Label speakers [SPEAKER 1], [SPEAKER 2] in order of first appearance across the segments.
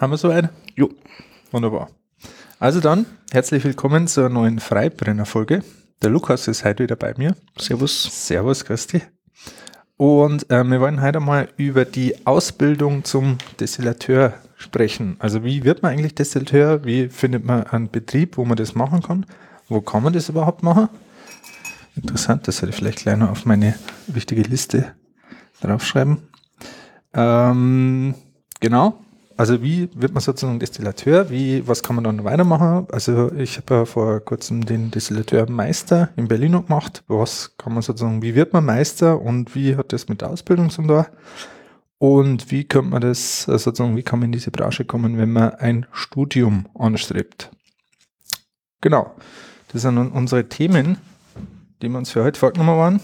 [SPEAKER 1] Haben wir soweit?
[SPEAKER 2] Jo.
[SPEAKER 1] Wunderbar. Also dann, herzlich willkommen zur neuen Freibrenner-Folge. Der Lukas ist heute wieder bei mir.
[SPEAKER 2] Servus.
[SPEAKER 1] Servus, Christi. Und äh, wir wollen heute mal über die Ausbildung zum Destillateur sprechen. Also wie wird man eigentlich Destillateur? Wie findet man einen Betrieb, wo man das machen kann? Wo kann man das überhaupt machen? Interessant, das hätte ich vielleicht gleich noch auf meine wichtige Liste draufschreiben. Ähm, genau. Also wie wird man sozusagen Destillateur? Wie, was kann man dann weitermachen? Also ich habe ja vor kurzem den Destillateurmeister in Berlin gemacht. Was kann man sozusagen, wie wird man Meister und wie hat das mit der Ausbildung zu tun? Und wie könnte man das äh, sozusagen, wie kann man in diese Branche kommen, wenn man ein Studium anstrebt? Genau. Das sind unsere Themen, die wir uns für heute vorgenommen waren.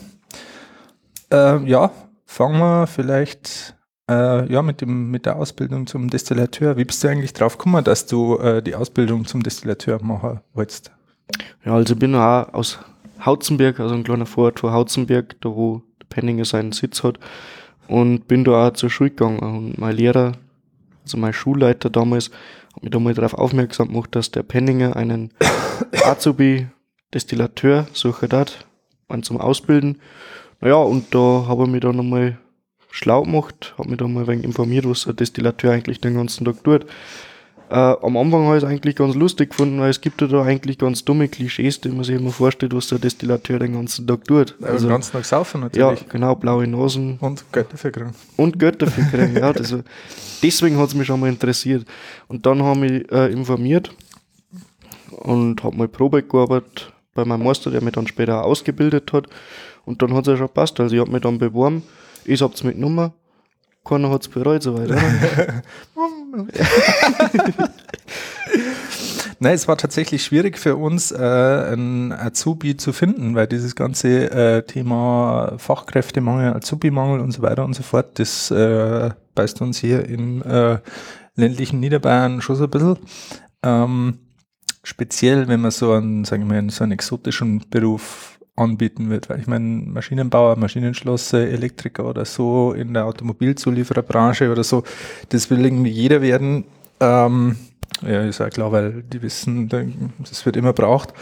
[SPEAKER 1] Äh, ja, fangen wir vielleicht äh, ja, mit, dem, mit der Ausbildung zum Destillateur. Wie bist du eigentlich drauf gekommen, dass du äh, die Ausbildung zum Destillateur machen wolltest?
[SPEAKER 2] Ja, also ich bin auch aus Hautzenberg, also ein kleiner Vorort von Hautzenberg, da wo Penninger seinen Sitz hat. Und bin da auch zur Schule gegangen. Und mein Lehrer, also mein Schulleiter damals, hat mich da mal darauf aufmerksam gemacht, dass der Penninger einen Azubi Destillateur sucht hat, einen zum Ausbilden. Naja, und da habe ich mich dann nochmal schlau gemacht, habe mich da mal ein wenig informiert, was ein Destillateur eigentlich den ganzen Tag tut. Äh, am Anfang habe ich es eigentlich ganz lustig gefunden, weil es gibt ja da eigentlich ganz dumme Klischees, die man sich immer vorstellt, was der Destillateur den ganzen Tag tut.
[SPEAKER 1] Also, den ganzen Tag saufen natürlich.
[SPEAKER 2] Ja, genau, blaue Nasen.
[SPEAKER 1] Und Geld dafür kriegen.
[SPEAKER 2] Und Geld dafür kriegen, ja. Das, deswegen hat es mich schon mal interessiert. Und dann habe ich mich äh, informiert und habe mal Probe gearbeitet bei meinem Meister, der mich dann später ausgebildet hat. Und dann hat es ja schon passt. Also ich habe mich dann beworben ich hab's mitgenommen. Keiner hat's bereut, soweit?
[SPEAKER 1] Nein, es war tatsächlich schwierig für uns, äh, einen Azubi zu finden, weil dieses ganze äh, Thema Fachkräftemangel, Azubi-Mangel und so weiter und so fort, das äh, beißt uns hier im äh, ländlichen Niederbayern schon so ein bisschen. Ähm, speziell, wenn man so einen, sagen wir, so einen exotischen Beruf anbieten wird. Weil ich meine, Maschinenbauer, Maschinenschlosser, Elektriker oder so in der Automobilzuliefererbranche oder so, das will irgendwie jeder werden. Ähm, ja, ist ja klar, weil die wissen, das wird immer braucht.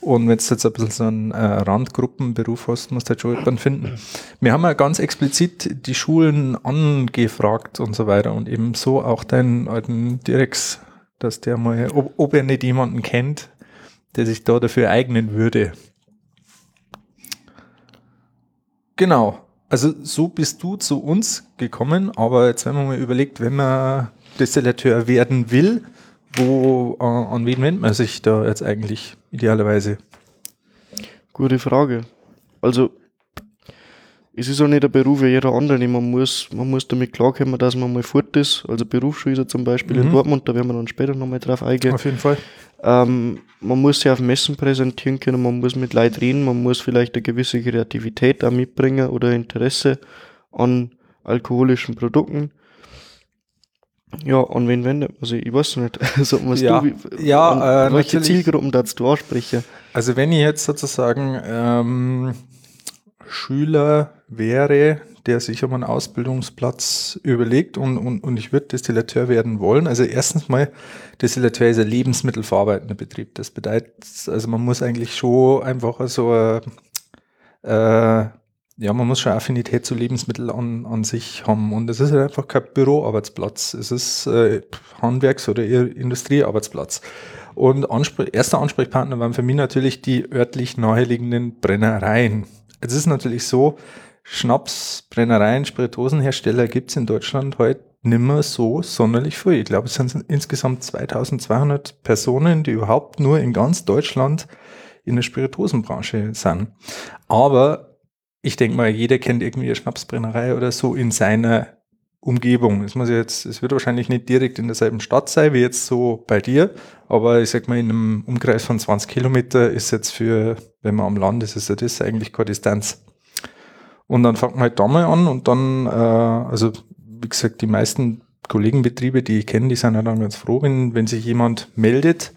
[SPEAKER 1] Und wenn du jetzt ein bisschen so einen äh, Randgruppenberuf hast, musst du halt schon jemanden finden. Wir haben ja ganz explizit die Schulen angefragt und so weiter und eben so auch deinen alten Direx, dass der mal, ob, ob er nicht jemanden kennt, der sich da dafür eignen würde. Genau. Also so bist du zu uns gekommen, aber jetzt haben wir mal überlegt, wenn man Destillateur werden will, wo, äh, an wen wendet man sich da jetzt eigentlich idealerweise?
[SPEAKER 2] Gute Frage. Also es ist auch nicht der Beruf wie jeder andere. Man muss, man muss damit klarkommen, dass man mal fort ist. Also Berufsschule zum Beispiel mhm. in Dortmund, da werden wir dann später nochmal drauf eingehen.
[SPEAKER 1] Auf jeden Fall.
[SPEAKER 2] Ähm, man muss sich auf Messen präsentieren können, man muss mit Leuten reden, man muss vielleicht eine gewisse Kreativität auch mitbringen oder Interesse an alkoholischen Produkten. Ja, an wen wendet man sich? Ich weiß nicht. Also, was
[SPEAKER 1] ja,
[SPEAKER 2] du,
[SPEAKER 1] ja,
[SPEAKER 2] äh, welche Zielgruppen darfst du ansprechen?
[SPEAKER 1] Also, wenn ich jetzt sozusagen ähm, Schüler wäre, der sich um einen Ausbildungsplatz überlegt und, und, und ich würde Destillateur werden wollen. Also erstens mal, Destillateur ist ein lebensmittelverarbeitender Betrieb. Das bedeutet, also man muss eigentlich schon einfach so äh, ja, man muss schon Affinität zu Lebensmitteln an, an sich haben. Und es ist halt einfach kein Büroarbeitsplatz. Es ist äh, Handwerks- oder Industriearbeitsplatz. Und Anspr erster Ansprechpartner waren für mich natürlich die örtlich naheliegenden Brennereien. Es ist natürlich so, Schnaps, Brennereien, Spiritosenhersteller gibt es in Deutschland heute nimmer so sonderlich viel. Ich glaube, es sind insgesamt 2200 Personen, die überhaupt nur in ganz Deutschland in der Spiritosenbranche sind. Aber ich denke mal, jeder kennt irgendwie eine Schnapsbrennerei oder so in seiner Umgebung. Es muss jetzt, es wird wahrscheinlich nicht direkt in derselben Stadt sein, wie jetzt so bei dir, aber ich sag mal, in einem Umkreis von 20 Kilometer ist jetzt für, wenn man am Land ist, ist das eigentlich keine Distanz. Und dann fängt man halt da mal an und dann, äh, also wie gesagt, die meisten Kollegenbetriebe, die ich kenne, die sind ja dann ganz froh, wenn, wenn sich jemand meldet,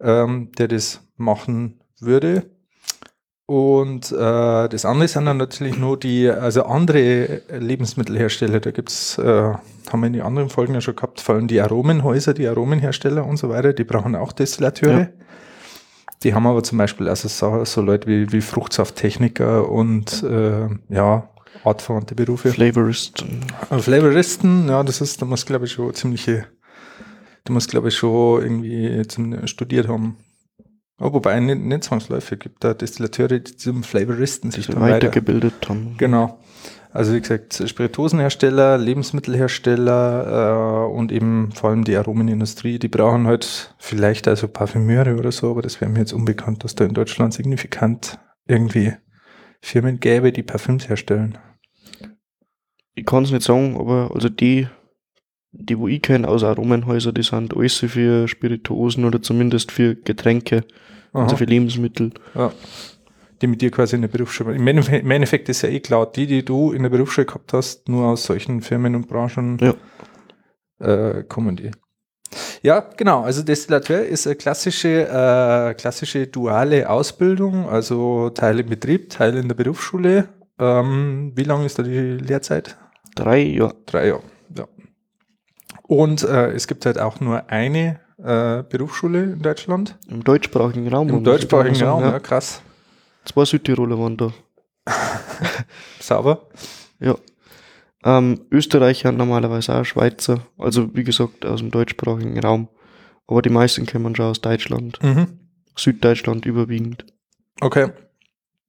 [SPEAKER 1] ähm, der das machen würde. Und äh, das andere sind dann natürlich nur die, also andere Lebensmittelhersteller, da gibt's äh, haben wir in den anderen Folgen ja schon gehabt, vor allem die Aromenhäuser, die Aromenhersteller und so weiter, die brauchen auch Destillateure.
[SPEAKER 2] Ja.
[SPEAKER 1] Die haben aber zum Beispiel also so, so Leute wie, wie Fruchtsafttechniker und äh, ja, artverwandte Berufe.
[SPEAKER 2] Flavorist.
[SPEAKER 1] Äh, Flavoristen, ja, das ist, da muss glaube ich schon ziemliche, da muss glaube ich schon irgendwie zum, studiert haben. Oh, wobei nicht, nicht zwangsläufig gibt da Destillateure, die zum Flavoristen sich
[SPEAKER 2] die
[SPEAKER 1] dann weiter
[SPEAKER 2] weitergebildet haben.
[SPEAKER 1] Genau. Also wie gesagt, Spirituosenhersteller, Lebensmittelhersteller äh, und eben vor allem die Aromenindustrie, die brauchen halt vielleicht also Parfümeure oder so, aber das wäre mir jetzt unbekannt, dass da in Deutschland signifikant irgendwie Firmen gäbe, die Parfüms herstellen.
[SPEAKER 2] Ich kann es nicht sagen, aber also die, die wo ich kenne aus Aromenhäusern, die sind alles für Spirituosen oder zumindest für Getränke, also
[SPEAKER 1] Aha.
[SPEAKER 2] für Lebensmittel.
[SPEAKER 1] Ja. Die mit dir quasi in der Berufsschule. Im Endeffekt, ist ja eh klar, die, die du in der Berufsschule gehabt hast, nur aus solchen Firmen und Branchen
[SPEAKER 2] Ja.
[SPEAKER 1] äh, kommen die. Ja, genau. Also Destillateur ist eine klassische, äh, klassische duale Ausbildung, also Teil im Betrieb, Teil in der Berufsschule. Ähm, wie lange ist da die Lehrzeit?
[SPEAKER 2] Drei, ja.
[SPEAKER 1] Drei Jahre. Ja. Und äh, es gibt halt auch nur eine äh, Berufsschule in Deutschland.
[SPEAKER 2] Im deutschsprachigen Raum.
[SPEAKER 1] Im deutschsprachigen Raum, ja,
[SPEAKER 2] Ja.
[SPEAKER 1] krass.
[SPEAKER 2] Zwei Südtiroler waren da.
[SPEAKER 1] Sauber.
[SPEAKER 2] Ja. Ähm, Österreicher normalerweise auch Schweizer. Also wie gesagt aus dem deutschsprachigen Raum. Aber die meisten kommen schon aus Deutschland.
[SPEAKER 1] Mhm.
[SPEAKER 2] Süddeutschland überwiegend.
[SPEAKER 1] Okay.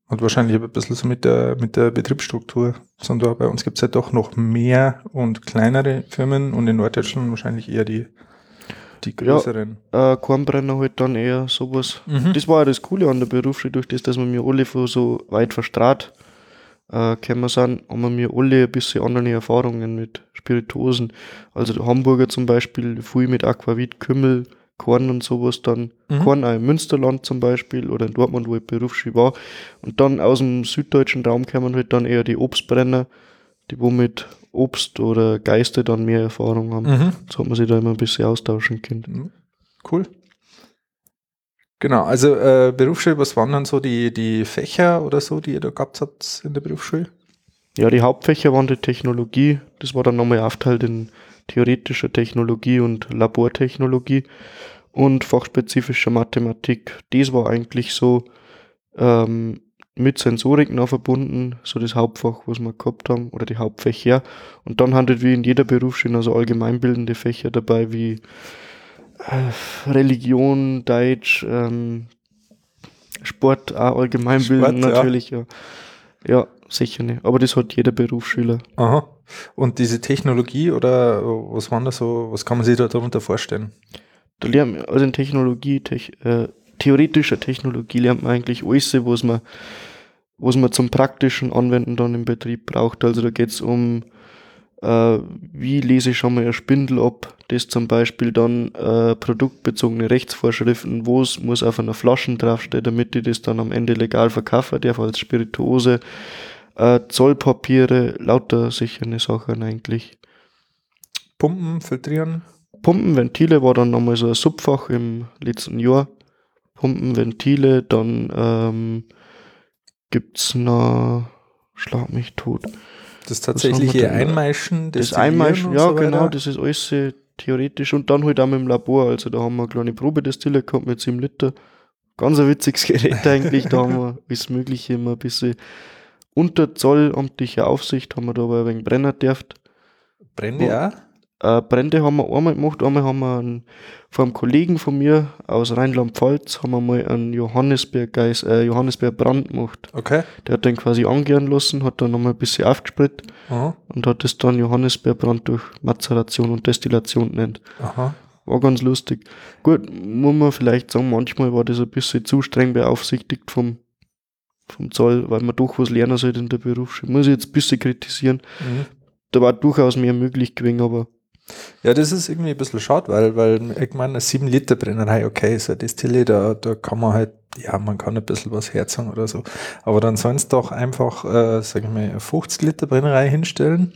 [SPEAKER 1] Und wahrscheinlich ein bisschen so mit der, mit der Betriebsstruktur. Sondern bei uns gibt es ja doch noch mehr und kleinere Firmen und in Norddeutschland wahrscheinlich eher die, die größeren.
[SPEAKER 2] Äh, Kornbrenner halt dann eher sowas.
[SPEAKER 1] Mhm.
[SPEAKER 2] Das war ja das Coole an der Berufsschule, durch das, dass wir mir alle so weit verstrahlt äh, gekommen sind, haben wir mir alle ein bisschen andere Erfahrungen mit Spirituosen. Also Hamburger zum Beispiel, viel mit Aquavit, Kümmel, Korn und sowas dann.
[SPEAKER 1] Mhm.
[SPEAKER 2] Korn auch im Münsterland zum Beispiel oder in Dortmund, wo ich Berufsschule war. Und dann aus dem süddeutschen Raum kommen halt dann eher die Obstbrenner, die wo mit Obst oder Geiste dann mehr Erfahrung haben.
[SPEAKER 1] Mhm.
[SPEAKER 2] So hat man sich da immer ein bisschen austauschen können.
[SPEAKER 1] Mhm. Cool. Genau, also äh, Berufsschule, was waren dann so die, die Fächer oder so, die ihr da gehabt habt in der Berufsschule?
[SPEAKER 2] Ja, die Hauptfächer waren die Technologie. Das war dann nochmal aufteilt in theoretischer Technologie und Labortechnologie und fachspezifischer Mathematik. Das war eigentlich so ähm, mit Sensorik noch verbunden, so das Hauptfach, was wir gehabt haben, oder die Hauptfächer. Und dann handelt wie in jeder Berufsschule also allgemeinbildende Fächer dabei, wie äh, Religion, Deutsch, ähm, Sport, auch allgemeinbildend
[SPEAKER 1] Sport, ja.
[SPEAKER 2] natürlich, ja. Ja, sicher nicht. Aber das hat jeder Berufsschüler.
[SPEAKER 1] Aha. Und diese Technologie oder was waren da so, was kann man sich da darunter vorstellen?
[SPEAKER 2] Da also in Technologie, Tech, äh, theoretischer Technologie lernt man eigentlich alles, was man, was man zum praktischen Anwenden dann im Betrieb braucht. Also da geht's um, äh, wie lese ich schon mal ein Spindel ab, das zum Beispiel dann äh, produktbezogene Rechtsvorschriften, wo es muss auf einer Flasche draufstehen, damit ich das dann am Ende legal verkaufen darf als Spirituose, äh, Zollpapiere, lauter sichere Sachen eigentlich.
[SPEAKER 1] Pumpen, filtrieren?
[SPEAKER 2] Pumpenventile war dann nochmal so ein Subfach im letzten Jahr. Pumpenventile, dann ähm, gibt's noch, schlag mich tot.
[SPEAKER 1] Das tatsächliche? Einmeischen,
[SPEAKER 2] Das Einmeischen, ja
[SPEAKER 1] so
[SPEAKER 2] genau, das ist alles theoretisch und dann halt auch mit dem Labor, also da haben wir eine kleine Probedestille gehabt mit 7 Liter. Ganz ein witziges Gerät eigentlich, da haben wir alles Mögliche immer ein bisschen unter zollamtlicher Aufsicht haben wir da aber ein wenig brennen dürft.
[SPEAKER 1] Brände
[SPEAKER 2] Wo-
[SPEAKER 1] ja.
[SPEAKER 2] Äh, Brände haben wir einmal gemacht. Einmal haben wir einen, von einem Kollegen von mir aus Rheinland-Pfalz haben wir mal einen Johannisbeer, äh, Johannisbeer Brand gemacht.
[SPEAKER 1] Okay.
[SPEAKER 2] Der hat den quasi angehen lassen, hat dann nochmal ein bisschen aufgespritzt
[SPEAKER 1] Aha.
[SPEAKER 2] und hat es dann Johannisbeerbrand durch Mazeration und Destillation genannt.
[SPEAKER 1] Aha.
[SPEAKER 2] War ganz lustig. Gut, muss man vielleicht sagen, manchmal war das ein bisschen zu streng beaufsichtigt vom, vom Zoll, weil man doch was lernen sollte in der Berufsschule. Muss ich jetzt ein bisschen kritisieren.
[SPEAKER 1] Mhm.
[SPEAKER 2] Da war durchaus mehr möglich gewesen, aber
[SPEAKER 1] Ja, das ist irgendwie ein bisschen schade, weil, weil ich meine, eine 7 Liter Brennerei, okay, so eine Distille, da, da kann man halt, ja, man kann ein bisschen was herzagen oder so. Aber dann sollen es doch einfach, äh, sag ich mal, eine 50 Liter Brennerei hinstellen,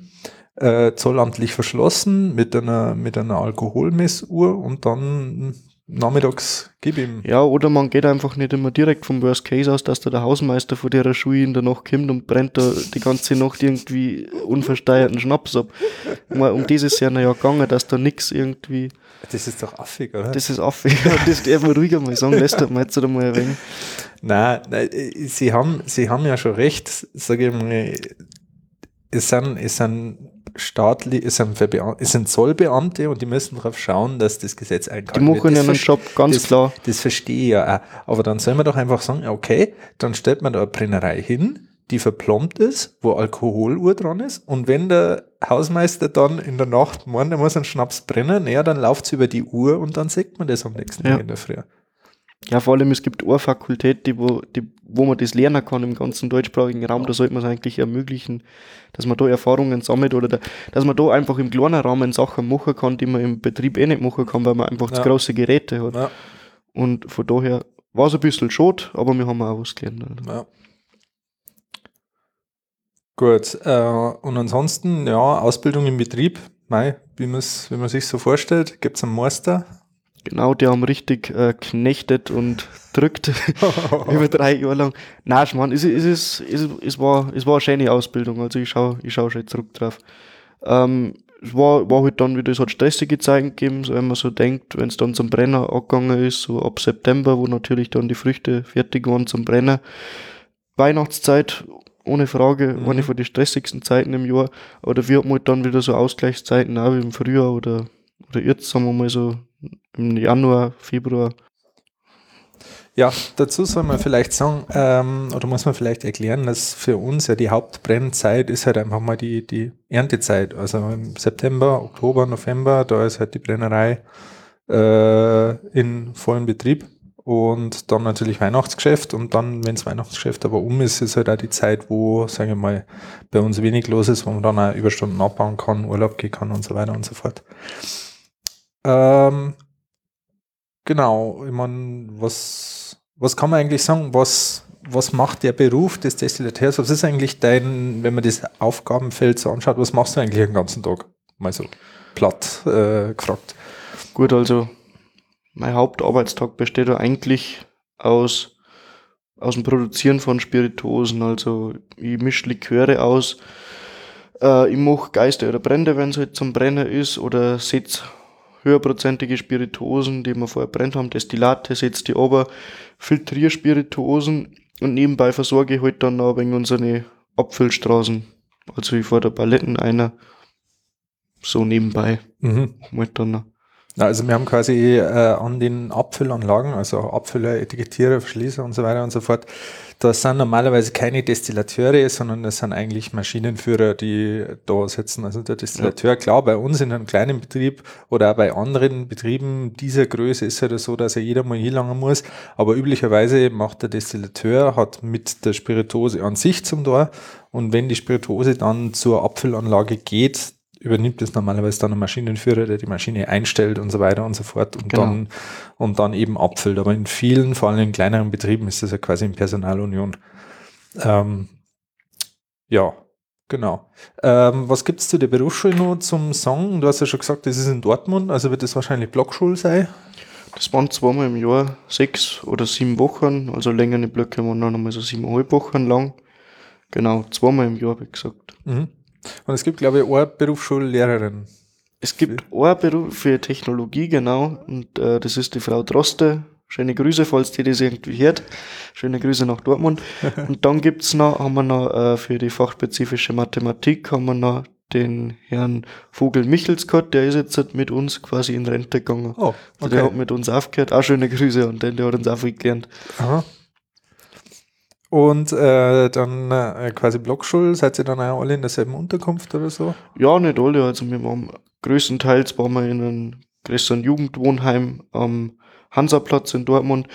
[SPEAKER 1] äh, zollamtlich verschlossen mit einer, mit einer Alkoholmessuhr und dann nachmittags gib ihm.
[SPEAKER 2] Ja, oder man geht einfach nicht immer direkt vom Worst Case aus, dass da der Hausmeister von der Schule in der Nacht kommt und brennt da die ganze Nacht irgendwie unversteuerten Schnaps ab. Mal, um dieses ist ja ja gegangen, dass da nix irgendwie.
[SPEAKER 1] Das ist doch affig, oder?
[SPEAKER 2] Das ist affig. Das darf man ruhiger mal sagen, lässt man jetzt einmal erwähnen.
[SPEAKER 1] Nein, nein, sie haben, sie haben ja schon recht, sage ich mal, es sind, es sind staatlich, es sind, es sind Zollbeamte und die müssen darauf schauen, dass das Gesetz eingehalten
[SPEAKER 2] wird. Die machen ihren Job, ganz
[SPEAKER 1] das,
[SPEAKER 2] klar.
[SPEAKER 1] Das verstehe ich ja auch. Aber dann soll man doch einfach sagen, okay, dann stellt man da eine Brennerei hin, die verplombt ist, wo Alkoholuhr dran ist. Und wenn der Hausmeister dann in der Nacht meint, er muss einen Schnaps brennen, ja, dann läuft es über die Uhr und dann sieht man das am nächsten ja. Tag in der Früh.
[SPEAKER 2] Ja, vor allem, es gibt eine Fakultät, die, wo, die, wo man das lernen kann im ganzen deutschsprachigen Raum. Da sollte man es eigentlich ermöglichen, dass man da Erfahrungen sammelt oder da, dass man da einfach im kleinen Rahmen Sachen machen kann, die man im Betrieb eh nicht machen kann, weil man einfach ja. zu große Geräte hat. Ja. Und von daher war es ein bisschen schade, aber wir haben auch was gelernt. Ja.
[SPEAKER 1] Gut, äh, und ansonsten, ja, Ausbildung im Betrieb, mei, wie man wie man sich so vorstellt, gibt es einen Meister,
[SPEAKER 2] Genau, die haben richtig äh, knechtet und drückt über drei Jahre lang. Nein, Schmarrn, es, es, es, es, es, war, es war eine schöne Ausbildung, also ich schaue ich schau schon zurück drauf. Ähm, es war, war halt dann wieder, es hat stressige Zeiten gegeben, so wenn man so denkt, wenn es dann zum Brenner angegangen ist, so ab September, wo natürlich dann die Früchte fertig waren zum Brenner. Weihnachtszeit, ohne Frage, mhm. eine von den stressigsten Zeiten im Jahr. Oder wir hatten halt dann wieder so Ausgleichszeiten, auch wie im Frühjahr oder, oder jetzt, sagen wir mal so im Januar, Februar.
[SPEAKER 1] Ja, dazu soll man vielleicht sagen, ähm, oder muss man vielleicht erklären, dass für uns ja die Hauptbrennzeit ist halt einfach mal die, die Erntezeit. Also im September, Oktober, November, da ist halt die Brennerei äh, in vollem Betrieb. Und dann natürlich Weihnachtsgeschäft und dann, wenn das Weihnachtsgeschäft aber um ist, ist halt auch die Zeit, wo, sagen wir mal, bei uns wenig los ist, wo man dann auch Überstunden abbauen kann, Urlaub gehen kann und so weiter und so fort. Ähm, genau, ich meine, was, was kann man eigentlich sagen, was, was macht der Beruf des Destillateurs? Was ist eigentlich dein, wenn man das Aufgabenfeld so anschaut, was machst du eigentlich den ganzen Tag? Mal so platt äh, gefragt.
[SPEAKER 2] Gut, also mein Hauptarbeitstag besteht eigentlich aus, aus dem Produzieren von Spiritosen. Also ich mische Liköre aus, äh, ich mache Geister oder Brände, wenn es halt zum Brenner ist, oder setze höherprozentige Spirituosen, die wir vorher brennt haben, Destillate, setze die aber, filtriere Spirituosen und nebenbei versorge ich halt dann noch wegen unsere Abfüllstraßen. Also ich fahre da Paletten einer, so nebenbei. Mhm. Halt dann noch.
[SPEAKER 1] Also wir haben quasi äh, an den Abfüllanlagen, also Abfüller, Etikettierer, Verschließer und so weiter und so fort, das sind normalerweise keine Destillateure, sondern das sind eigentlich Maschinenführer, die da sitzen. Also der Destillateur, ja. klar, bei uns in einem kleinen Betrieb oder auch bei anderen Betrieben dieser Größe ist es halt so, dass er jeder mal hier langen muss. Aber üblicherweise macht der Destillateur, hat mit der Spirituose an sich zum Tor. Und wenn die Spirituose dann zur Abfüllanlage geht, übernimmt es normalerweise dann ein Maschinenführer, der die Maschine einstellt und so weiter und so fort und genau. dann und dann eben abfüllt. Aber in vielen, vor allem in kleineren Betrieben, ist das ja quasi in Personalunion. Ähm, ja, genau. Ähm, was gibt es zu der Berufsschule noch zum Song? Du hast ja schon gesagt, das ist in Dortmund, also wird das wahrscheinlich Blockschule sein.
[SPEAKER 2] Das waren zweimal im Jahr sechs oder sieben Wochen, also längere Blöcke waren dann nochmal so siebeneinhalb Wochen lang. Genau, zweimal im Jahr, wie gesagt.
[SPEAKER 1] Mhm. Und es gibt, glaube ich, eine Berufsschullehrerin.
[SPEAKER 2] Es gibt eine Beruf für Technologie, genau. Und äh, das ist die Frau Droste. Schöne Grüße, falls die das irgendwie hört. Schöne Grüße nach Dortmund. und dann gibt's noch, haben wir noch äh, für die fachspezifische Mathematik, haben wir noch den Herrn Vogel Michels gehabt, der ist jetzt mit uns quasi in Rente gegangen. Oh, okay. also der hat mit uns aufgehört. Auch schöne Grüße und den, der hat uns auch viel gelernt. Aha.
[SPEAKER 1] Und äh, dann äh, quasi Blockschule, seid ihr dann auch alle in derselben Unterkunft oder so?
[SPEAKER 2] Ja, nicht alle. Also wir waren größtenteils waren wir in einem größeren Jugendwohnheim am Hansaplatz in Dortmund.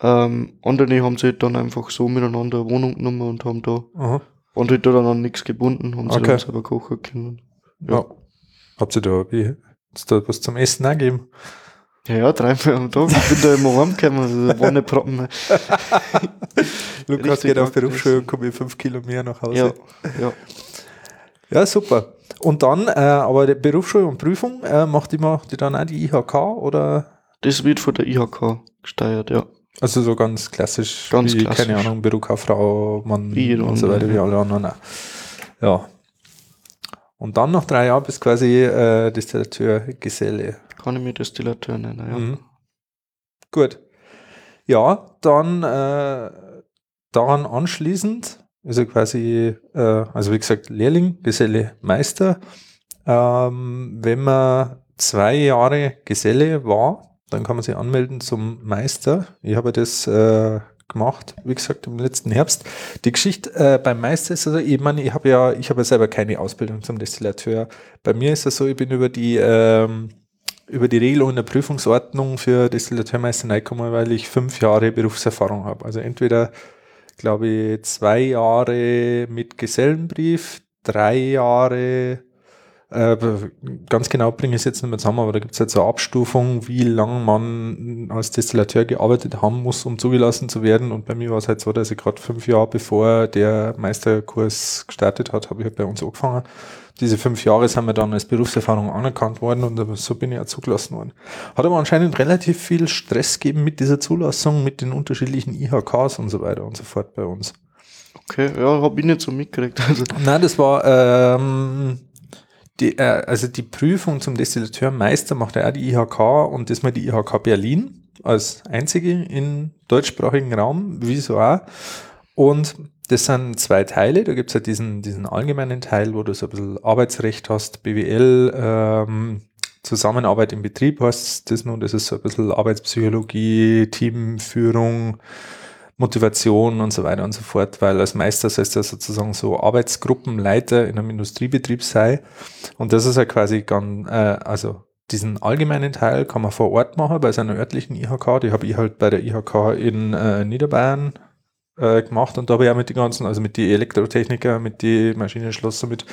[SPEAKER 2] Ähm, andere haben sich dann einfach so miteinander eine Wohnung genommen und haben da Aha. und halt dann an nichts gebunden, haben sie okay. dann selber kochen können.
[SPEAKER 1] Ja. ja. Habt ihr da, wie, da was zum Essen angegeben?
[SPEAKER 2] Ja, ja, dreimal am Tag. Ich bin da immer heimgekommen, also nicht Proppen.
[SPEAKER 1] Lukas geht auf Berufsschule und komme fünf Kilo mehr nach Hause.
[SPEAKER 2] Ja, ja.
[SPEAKER 1] ja super. Und dann, äh, aber Berufsschule und Prüfung, äh, macht die, macht die dann auch die IHK oder?
[SPEAKER 2] Das wird von der IHK gesteuert, ja.
[SPEAKER 1] Also so ganz klassisch,
[SPEAKER 2] Ganz
[SPEAKER 1] wie,
[SPEAKER 2] klassisch.
[SPEAKER 1] keine Ahnung, Bürokauffrau, Mann
[SPEAKER 2] Wie
[SPEAKER 1] und so weiter, wie alle anderen. auch. Ja. Und dann nach drei Jahren bist quasi äh, Distillateur Geselle.
[SPEAKER 2] Kann ich mir Destillateur nennen, ja.
[SPEAKER 1] Mhm. Gut. Ja, dann äh, daran anschließend, also quasi, äh, also wie gesagt, Lehrling, Geselle, Meister. Ähm, wenn man zwei Jahre Geselle war, dann kann man sich anmelden zum Meister. Ich habe das äh, gemacht, wie gesagt, im letzten Herbst. Die Geschichte äh, beim Meister ist also, ich meine, ich habe ja, ich habe selber keine Ausbildung zum Destillateur. Bei mir ist es so, ich bin über die ähm, über die Regelung in der Prüfungsordnung für Destillateurmeister reingekommen, weil ich fünf Jahre Berufserfahrung habe. Also entweder, glaube ich, zwei Jahre mit Gesellenbrief, drei Jahre, äh, ganz genau bringe ich es jetzt nicht mehr zusammen, aber da gibt es halt so eine Abstufung, wie lange man als Destillateur gearbeitet haben muss, um zugelassen zu werden. Und bei mir war es halt so, dass ich gerade fünf Jahre bevor der Meisterkurs gestartet hat, habe ich halt bei uns angefangen. Diese fünf Jahre sind mir dann als Berufserfahrung anerkannt worden und so bin ich auch zugelassen worden. Hat aber anscheinend relativ viel Stress gegeben mit dieser Zulassung, mit den unterschiedlichen IHKs und so weiter und so fort bei uns.
[SPEAKER 2] Okay, ja, hab ich nicht so mitgekriegt. Also,
[SPEAKER 1] Nein, das war ähm, die, äh, also die Prüfung zum Destillateurmeister macht ja auch die IHK und das mal die IHK Berlin als einzige im deutschsprachigen Raum, wieso auch. Und das sind zwei Teile. Da gibt es ja diesen, diesen allgemeinen Teil, wo du so ein bisschen Arbeitsrecht hast, BWL, ähm, Zusammenarbeit im Betrieb hast das nun, das ist so ein bisschen Arbeitspsychologie, Teamführung, Motivation und so weiter und so fort, weil als Meister sollst du sozusagen so Arbeitsgruppenleiter in einem Industriebetrieb sein. Und das ist ja quasi ganz, äh, also diesen allgemeinen Teil kann man vor Ort machen bei seiner örtlichen IHK. Die habe ich halt bei der IHK in äh, Niederbayern äh, gemacht und da habe ich auch mit den ganzen, also mit die Elektrotechniker, mit die Maschinenschlosser, mit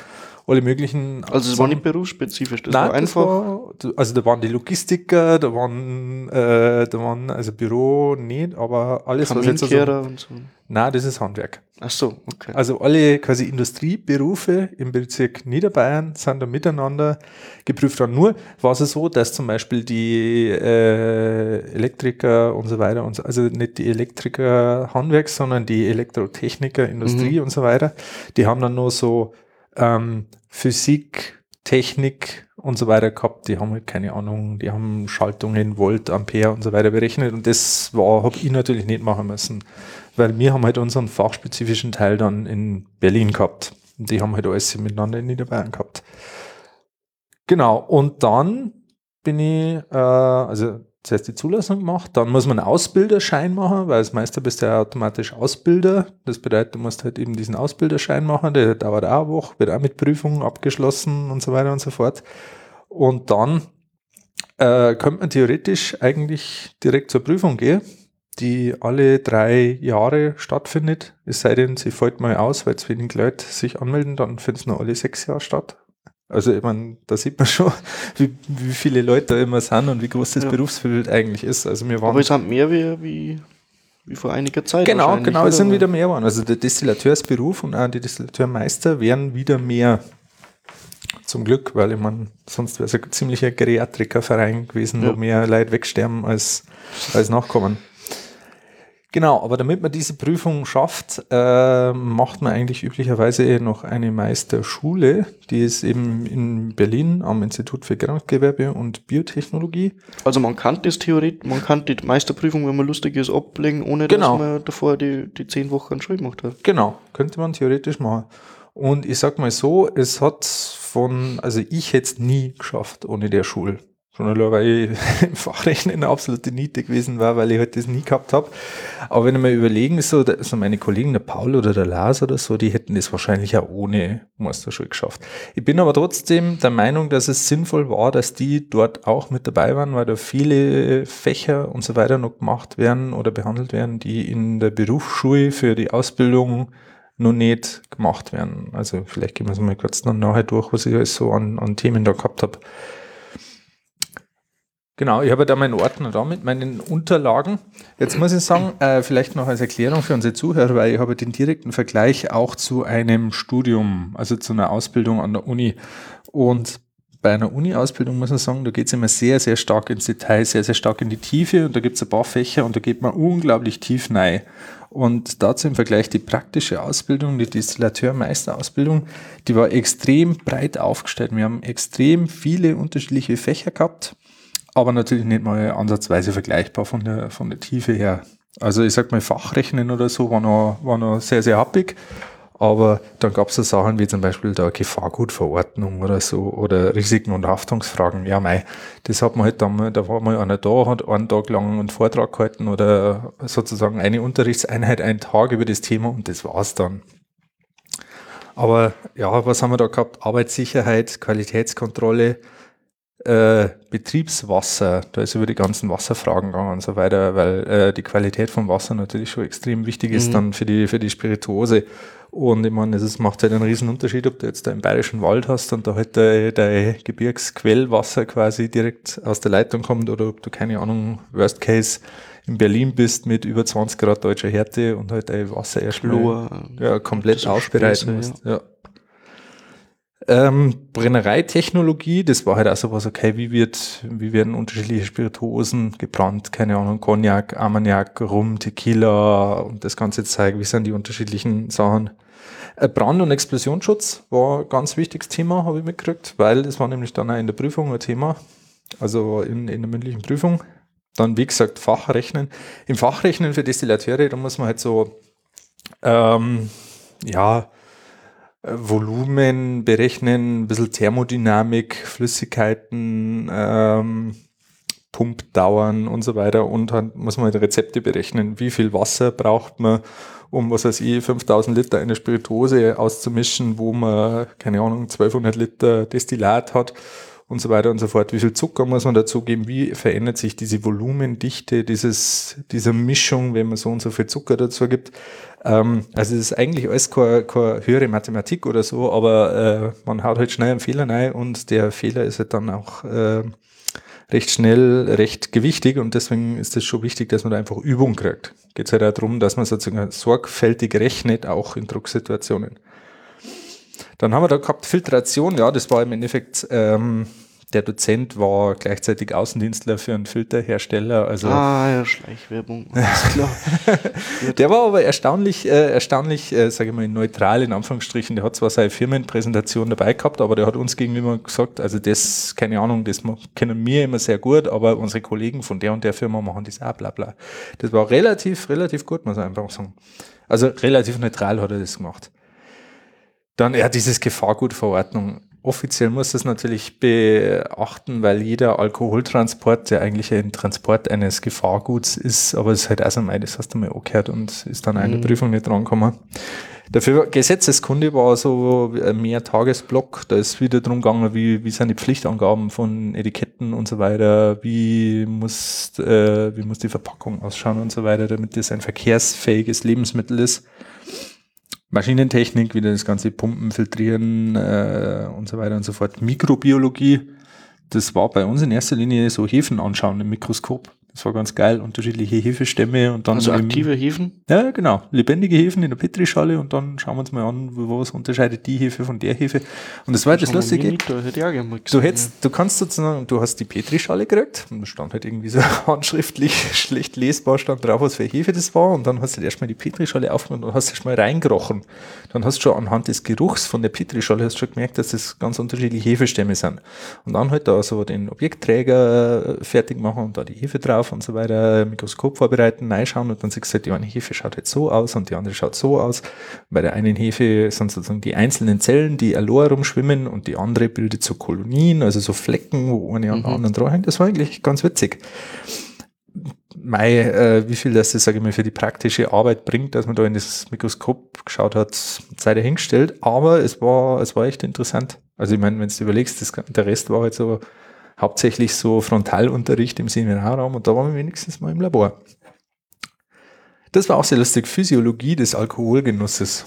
[SPEAKER 1] alle möglichen.
[SPEAKER 2] also es war nicht berufsspezifisch, das
[SPEAKER 1] Nein,
[SPEAKER 2] war einfach.
[SPEAKER 1] war, also da waren die Logistiker, da waren, äh, da waren also Büro nicht, aber alles was jetzt so,
[SPEAKER 2] Kaminkehrer und so.
[SPEAKER 1] Nein, das ist Handwerk.
[SPEAKER 2] Ach so, okay.
[SPEAKER 1] Also alle quasi Industrieberufe im Bezirk Niederbayern sind da miteinander geprüft worden. Nur war es so, dass zum Beispiel die äh, Elektriker und so weiter, und so, also nicht die Elektriker Handwerk, sondern die Elektrotechniker Industrie und so weiter, die haben dann nur so ähm, Physik, Technik und so weiter gehabt. Die haben halt keine Ahnung, die haben Schaltungen, Volt, Ampere und so weiter berechnet und das habe ich natürlich nicht machen müssen, weil wir haben halt unseren fachspezifischen Teil dann in Berlin gehabt. Und die haben halt alles miteinander in Niederbayern gehabt. Genau, und dann bin ich, äh, also zuerst die Zulassung gemacht, dann muss man einen Ausbilderschein machen, weil als Meister bist du ja automatisch Ausbilder. Das bedeutet, du musst halt eben diesen Ausbilderschein machen, der dauert auch eine Woche, wird auch mit Prüfungen abgeschlossen und so weiter und so fort. Und dann äh, könnte man theoretisch eigentlich direkt zur Prüfung gehen, die alle drei Jahre stattfindet. Es sei denn, sie fällt mal aus, weil zu wenig Leute sich anmelden, dann findet es nur alle sechs Jahre statt. Also ich meine, da sieht man schon, wie, wie viele Leute da immer sind und wie groß das
[SPEAKER 2] Ja.
[SPEAKER 1] Berufsfeld eigentlich ist. Also wir waren
[SPEAKER 2] Aber es sind mehr wie, wie, wie vor einiger Zeit.
[SPEAKER 1] Genau, genau, es sind wieder mehr geworden. Also der Destillateursberuf und auch die Destillateurmeister werden wieder mehr. Zum Glück, weil ich meine, sonst wäre es ein ziemlicher Geriatrikerverein gewesen,
[SPEAKER 2] Ja.
[SPEAKER 1] wo mehr Leute wegsterben als, als nachkommen. Genau, aber damit man diese Prüfung schafft, äh, macht man eigentlich üblicherweise noch eine Meisterschule, die ist eben in Berlin am Institut für Gewerbe und Biotechnologie.
[SPEAKER 2] Also man kann das theoretisch, man kann die Meisterprüfung, wenn man lustig ist, ablegen, ohne
[SPEAKER 1] Genau.
[SPEAKER 2] dass man davor die, die zehn Wochen Schule gemacht hat.
[SPEAKER 1] Genau, könnte man theoretisch machen. Und ich sag mal so, es hat von, also ich hätte es nie geschafft ohne der Schule. Schon nur, weil ich im Fachrechnen eine absolute Niete gewesen war, weil ich halt das nie gehabt habe. Aber wenn ich mir überlegen, so, so meine Kollegen, der Paul oder der Lars oder so, die hätten das wahrscheinlich auch ohne Meisterschule geschafft. Ich bin aber trotzdem der Meinung, dass es sinnvoll war, dass die dort auch mit dabei waren, weil da viele Fächer und so weiter noch gemacht werden oder behandelt werden, die in der Berufsschule für die Ausbildung noch nicht gemacht werden. Also vielleicht gehen wir es mal kurz dann nachher durch, was ich alles so an, an Themen da gehabt habe. Genau, ich habe da meinen Ordner da mit meinen Unterlagen. Jetzt muss ich sagen, äh, vielleicht noch als Erklärung für unsere Zuhörer, weil ich habe den direkten Vergleich auch zu einem Studium, also zu einer Ausbildung an der Uni. Und bei einer Uni-Ausbildung muss man sagen, da geht es immer sehr, sehr stark ins Detail, sehr, sehr stark in die Tiefe und da gibt es ein paar Fächer und da geht man unglaublich tief rein. Und dazu im Vergleich die praktische Ausbildung, die Distillateur-Meisterausbildung, die war extrem breit aufgestellt. Wir haben extrem viele unterschiedliche Fächer gehabt, aber natürlich nicht mal ansatzweise vergleichbar von der, von der Tiefe her. Also ich sag mal, Fachrechnen oder so war noch, war noch sehr, sehr happig. Aber dann gab es so Sachen wie zum Beispiel da Gefahrgutverordnung oder so oder Risiken und Haftungsfragen. Ja, mei, das hat man halt dann, da war mal einer da, hat einen Tag lang einen Vortrag gehalten oder sozusagen eine Unterrichtseinheit, einen Tag über das Thema und das war's dann. Aber ja, was haben wir da gehabt? Arbeitssicherheit, Qualitätskontrolle, äh, Betriebswasser, da ist über die ganzen Wasserfragen gegangen und so weiter, weil äh, die Qualität vom Wasser natürlich schon extrem wichtig ist mhm. dann für die, für die Spirituose. Und ich meine, es macht halt einen riesen Unterschied, ob du jetzt da im Bayerischen Wald hast und da halt dein, dein Gebirgsquellwasser quasi direkt aus der Leitung kommt oder ob du, keine Ahnung, Worst Case in Berlin bist mit über 20 Grad deutscher Härte und halt dein Wasser erstmal ja, komplett aufbereiten musst. Ja. ja. Ähm, Brennereitechnologie, das war halt auch so was, okay, wie wird, wie werden unterschiedliche Spirituosen gebrannt, keine Ahnung, Cognac, Armagnac, Rum, Tequila und das ganze Zeug, wie sind die unterschiedlichen Sachen. Äh, Brand- und Explosionsschutz war ein ganz wichtiges Thema, habe ich mitgekriegt, weil das war nämlich dann auch in der Prüfung ein Thema, also in, in der mündlichen Prüfung. Dann, wie gesagt, Fachrechnen. Im Fachrechnen für Destillateure, da muss man halt so, ähm, ja, Volumen berechnen, ein bisschen Thermodynamik, Flüssigkeiten, ähm, Pumpdauern und so weiter. Und dann muss man halt Rezepte berechnen. Wie viel Wasser braucht man, um, was weiß ich, 5000 Liter eine Spirituose auszumischen, wo man, keine Ahnung, 1200 Liter Destillat hat und so weiter und so fort. Wie viel Zucker muss man dazugeben? Wie verändert sich diese Volumendichte dieses, dieser Mischung, wenn man so und so viel Zucker dazu gibt? Ähm, also es ist eigentlich alles keine, keine höhere Mathematik oder so, aber äh, man haut halt schnell einen Fehler rein und der Fehler ist halt dann auch äh, recht schnell, recht gewichtig und deswegen ist es schon wichtig, dass man da einfach Übung kriegt. Geht es halt auch darum, dass man sozusagen sorgfältig rechnet, auch in Drucksituationen. Dann haben wir da gehabt Filtration, ja, das war im Endeffekt ähm, der Dozent war gleichzeitig Außendienstler für einen Filterhersteller. Also
[SPEAKER 2] ah, ja, Schleichwerbung. klar.
[SPEAKER 1] der war aber erstaunlich, äh, erstaunlich, äh, sage ich mal, neutral in Anführungsstrichen. Der hat zwar seine Firmenpräsentation dabei gehabt, aber der hat uns gegenüber gesagt, also das, keine Ahnung, das kennen wir immer sehr gut, aber unsere Kollegen von der und der Firma machen das auch, bla bla. Das war relativ, relativ gut, muss ich einfach sagen. Also relativ neutral hat er das gemacht. Dann, ja, dieses Gefahrgutverordnung offiziell muss das natürlich beachten, weil jeder Alkoholtransport ja eigentlich ein Transport eines Gefahrguts ist, aber es ist halt also mal, das hast du mal angehört und ist dann eine mhm. Prüfung nicht drangekommen. Dafür Gesetzeskunde war so ein Mehrtagesblock, da ist wieder drum gegangen, wie, wie sind die Pflichtangaben von Etiketten und so weiter, wie muss, äh, wie muss die Verpackung ausschauen und so weiter, damit das ein verkehrsfähiges Lebensmittel ist. Maschinentechnik, wieder das ganze Pumpen, Filtrieren äh, und so weiter und so fort. Mikrobiologie, das war bei uns in erster Linie so Hefen anschauen im Mikroskop. Das war ganz geil, unterschiedliche Hefestämme und dann.
[SPEAKER 2] Also aktive Hefen?
[SPEAKER 1] Ja, genau. Lebendige Hefen in der Petrischale und dann schauen wir uns mal an, was unterscheidet die Hefe von der Hefe. Und das war das, Lustige. Nicht, hätte ich auch du, hättest, du kannst sozusagen, du hast die Petrischale gekriegt und da stand halt irgendwie so handschriftlich schlecht lesbar stand drauf, was für Hefe das war und dann hast du halt erstmal die Petrischale aufgemacht und hast erstmal reingerochen. Dann hast du schon anhand des Geruchs von der Petrischale hast schon gemerkt, dass das ganz unterschiedliche Hefestämme sind. Und dann halt da so den Objektträger fertig machen und da die Hefe drauf drauf und so weiter, Mikroskop vorbereiten, reinschauen und dann siehst du halt, die eine Hefe schaut jetzt so aus und die andere schaut so aus. Bei der einen Hefe sind sozusagen die einzelnen Zellen, die Aloha rumschwimmen und die andere bildet so Kolonien, also so Flecken, wo eine an der mhm. anderen dranhängt. Das war eigentlich ganz witzig. Mei, äh, wie viel das, sage ich mal, für die praktische Arbeit bringt, dass man da in das Mikroskop geschaut hat, sei dahingestellt. Aber es war, es war echt interessant. Also ich meine, wenn du überlegst, das, der Rest war halt so hauptsächlich so Frontalunterricht im Seminarraum und da waren wir wenigstens mal im Labor. Das war auch sehr lustig. Physiologie des Alkoholgenusses.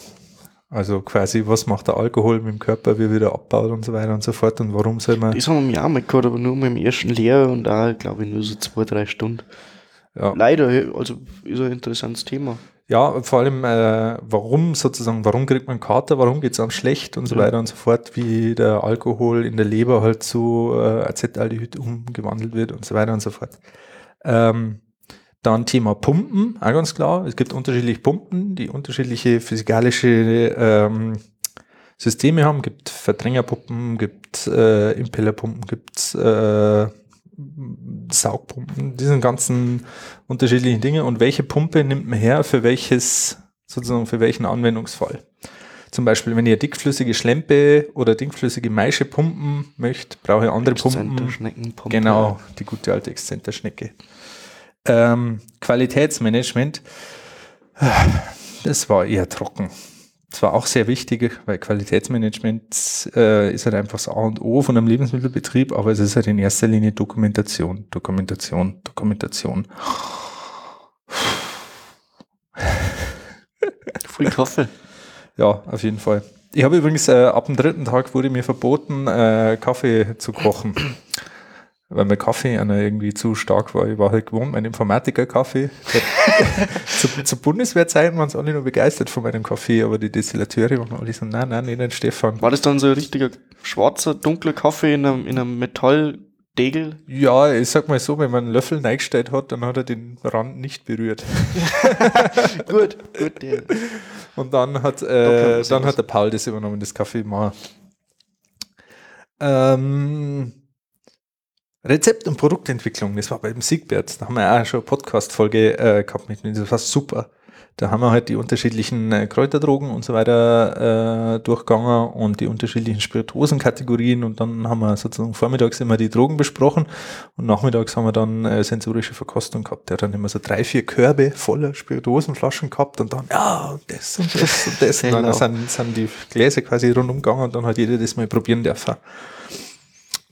[SPEAKER 1] Also quasi, was macht der Alkohol mit dem Körper, wie wieder abbaut und so weiter und so fort und warum soll man.
[SPEAKER 2] Das haben wir ja mal gehabt, aber nur mit dem ersten Lehrer und da glaube ich nur so zwei, drei Stunden. Ja. Leider, also ist ein interessantes Thema.
[SPEAKER 1] Ja, vor allem, äh, warum sozusagen, warum kriegt man Kater, warum geht es einem schlecht und so
[SPEAKER 2] Ja.
[SPEAKER 1] weiter und so fort, wie der Alkohol in der Leber halt zu äh, Acetaldehyd umgewandelt wird und so weiter und so fort. Ähm, dann Thema Pumpen, auch ganz klar. Es gibt unterschiedliche Pumpen, die unterschiedliche physikalische ähm, Systeme haben. Gibt Verdrängerpumpen, gibt äh, Impellerpumpen, gibt äh, Saugpumpen, diesen ganzen unterschiedlichen Dinge. Und welche Pumpe nimmt man her für welches, sozusagen für welchen Anwendungsfall? Zum Beispiel, wenn ihr dickflüssige Schlempe oder dickflüssige Maische pumpen möchte, brauche ich andere Pumpen. Genau, die gute alte Exzenterschnecke. Ähm, Qualitätsmanagement, das war eher trocken. Das war auch sehr wichtig, weil Qualitätsmanagement äh, ist halt einfach das A und O von einem Lebensmittelbetrieb, aber es ist halt in erster Linie Dokumentation, Dokumentation, Dokumentation.
[SPEAKER 2] Viel Kaffee.
[SPEAKER 1] Ja, auf jeden Fall. Ich habe übrigens äh, ab dem dritten Tag wurde mir verboten, äh, Kaffee zu kochen. Weil mein Kaffee einer irgendwie zu stark war. Ich war halt gewohnt, mein Informatiker-Kaffee. zu, zu Bundeswehrzeiten waren sie alle nur begeistert von meinem Kaffee, aber die Destillateure waren alle so, nein, nein, nicht den Stefan.
[SPEAKER 2] War das dann so ein richtiger schwarzer, dunkler Kaffee in einem, in einem Metalldegel?
[SPEAKER 1] Ja, ich sag mal so, wenn man einen Löffel reingestellt hat, dann hat er den Rand nicht berührt.
[SPEAKER 2] gut, gut. Ja.
[SPEAKER 1] Und dann hat, äh, dann hat der Paul das übernommen, das Kaffee mal. Ähm, Rezept- und Produktentwicklung, das war beim Siegbert. Da haben wir auch schon eine Podcast-Folge äh, gehabt mit mir. Das war super. Da haben wir halt die unterschiedlichen äh, Kräuterdrogen und so weiter äh, durchgegangen und die unterschiedlichen Spirituosenkategorien und dann haben wir sozusagen vormittags immer die Drogen besprochen und nachmittags haben wir dann äh, sensorische Verkostung gehabt. Der hat dann immer so drei, vier Körbe voller Spirituosenflaschen gehabt und dann, ja, und das und das und das. Und dann
[SPEAKER 2] Genau.
[SPEAKER 1] sind, sind die Gläser quasi rundum gegangen und dann hat jeder das mal probieren dürfen.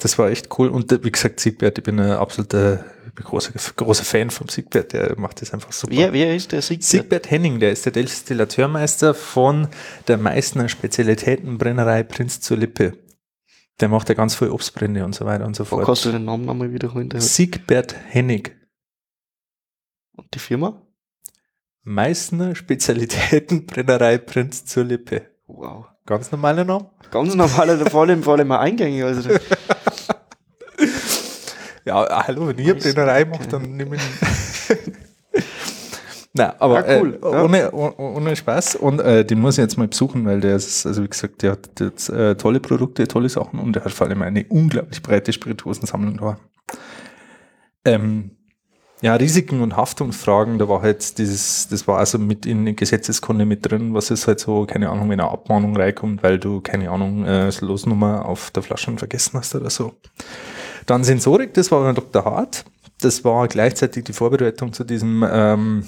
[SPEAKER 1] Das war echt cool. Und äh, wie gesagt, Siegbert, ich bin ein absoluter bin großer, großer Fan vom Siegbert, der macht das einfach super.
[SPEAKER 2] Wer, wer ist der Sieg?
[SPEAKER 1] Siegbert Henning, der ist der Destillateurmeister von der Meißner Spezialitätenbrennerei Prinz zur Lippe. Der macht ja ganz viel Obstbrände und so weiter und so fort.
[SPEAKER 2] kannst du den Namen nochmal wiederholen? Der-
[SPEAKER 1] Siegbert Hennig.
[SPEAKER 2] Und die Firma?
[SPEAKER 1] Meißner Spezialitätenbrennerei Prinz zur Lippe.
[SPEAKER 2] Wow.
[SPEAKER 1] Ganz normaler Name?
[SPEAKER 2] Ganz normaler, vor allem, vor allem mal eingängig. Also,
[SPEAKER 1] Ja, ah, hallo, wenn ihr
[SPEAKER 2] Meißner,
[SPEAKER 1] Brennerei
[SPEAKER 2] okay.
[SPEAKER 1] macht, dann nehme ich Na, aber
[SPEAKER 2] Ja, cool,
[SPEAKER 1] äh, ohne, ohne, ohne Spaß. Und äh, den muss ich jetzt mal besuchen, weil der ist, also wie gesagt, der hat jetzt, äh, tolle Produkte, tolle Sachen und der hat vor allem eine unglaublich breite Spirituosensammlung da. Ähm, ja, Risiken und Haftungsfragen, da war halt dieses, das war also mit in Gesetzeskunde mit drin, was ist halt so, keine Ahnung, wenn eine Abmahnung reinkommt, weil du, keine Ahnung, äh, Losnummer auf der Flasche vergessen hast oder so. Dann Sensorik, das war beim Dr. Hart. Das war gleichzeitig die Vorbereitung zu diesem ähm,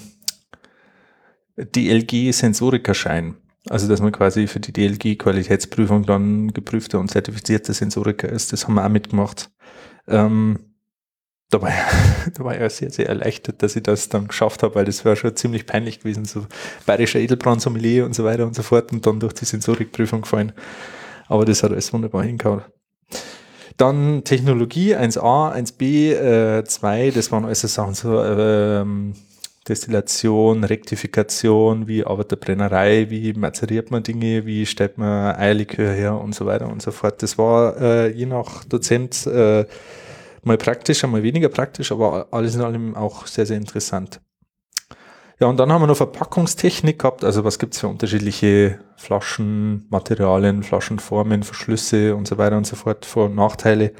[SPEAKER 1] DLG-Sensorikerschein. Also, dass man quasi für die DLG-Qualitätsprüfung dann geprüfter und zertifizierter Sensoriker ist. Das haben wir auch mitgemacht. Ähm, da war, da war ich auch sehr, sehr erleichtert, dass ich das dann geschafft habe, weil das war schon ziemlich peinlich gewesen, so bayerischer Edelbrand-Sommelier und so weiter und so fort und dann durch die Sensorikprüfung gefallen. Aber das hat alles wunderbar hingehauen. Dann Technologie 1a, 1b, äh, 2, das waren alles Sachen, so ähm, Destillation, Rektifikation, wie arbeitet der Brennerei, wie mazeriert man Dinge, wie stellt man Eierlikör her und so weiter und so fort. Das war äh, je nach Dozent äh, mal praktischer, mal weniger praktisch, aber alles in allem auch sehr, sehr interessant. Ja, und dann haben wir noch Verpackungstechnik gehabt. Also was gibt's für unterschiedliche Flaschenmaterialien, Flaschenformen, Verschlüsse und so weiter und so fort, Vor- und Nachteile.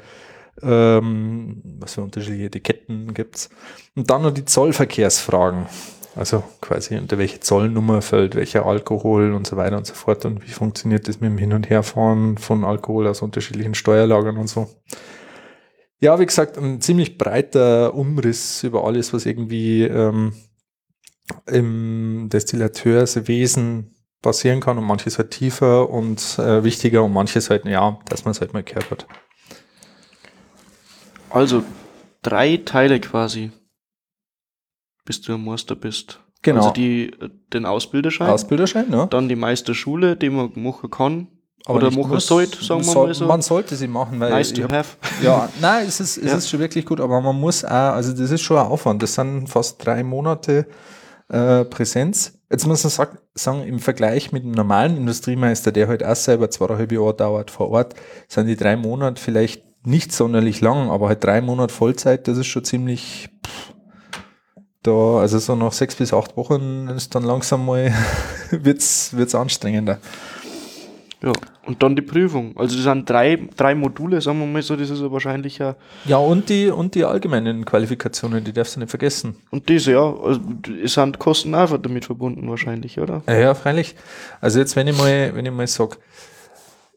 [SPEAKER 1] Ähm, was für unterschiedliche Etiketten gibt's. Und dann noch die Zollverkehrsfragen. Also quasi unter welche Zollnummer fällt welcher Alkohol und so weiter und so fort. Und wie funktioniert das mit dem Hin- und Herfahren von Alkohol aus unterschiedlichen Steuerlagern und so. Ja, wie gesagt, ein ziemlich breiter Umriss über alles, was irgendwie ähm, im Destillateurswesen passieren kann und manches halt tiefer und äh, wichtiger und manches halt, ja, dass man es halt mal gehört hat.
[SPEAKER 2] also, drei Teile quasi, bis du ein Meister bist.
[SPEAKER 1] Genau.
[SPEAKER 2] Also die, äh, den Ausbilderschein,
[SPEAKER 1] Ausbilderschein, ne?
[SPEAKER 2] dann die Meisterschule, die man machen kann.
[SPEAKER 1] Aber
[SPEAKER 2] oder
[SPEAKER 1] muss.
[SPEAKER 2] sollte, sagen wir mal so.
[SPEAKER 1] Man sollte sie machen, weil
[SPEAKER 2] nice to
[SPEAKER 1] hab-
[SPEAKER 2] have.
[SPEAKER 1] Ja, nein, es ist, es
[SPEAKER 2] Ja.
[SPEAKER 1] ist schon wirklich gut, aber man muss auch, also das ist schon ein Aufwand. Das sind fast drei Monate äh, Präsenz. Jetzt muss man sag, sagen, im Vergleich mit einem normalen Industriemeister, der halt auch selber zweieinhalb Jahre dauert vor Ort, sind die drei Monate vielleicht nicht sonderlich lang, aber halt drei Monate Vollzeit, das ist schon ziemlich pff, da, also so nach sechs bis acht Wochen ist dann langsam mal wird's, wird's anstrengender.
[SPEAKER 2] Ja, und dann die Prüfung. Also das sind drei, drei Module, sagen wir mal so, das ist ja wahrscheinlich ja.
[SPEAKER 1] Ja, und die, und die allgemeinen Qualifikationen, die darfst du nicht vergessen.
[SPEAKER 2] Und diese, ja, also es sind Kosten einfach damit verbunden wahrscheinlich, oder?
[SPEAKER 1] Ja, ja, freilich. Also jetzt, wenn ich mal, wenn ich mal sag,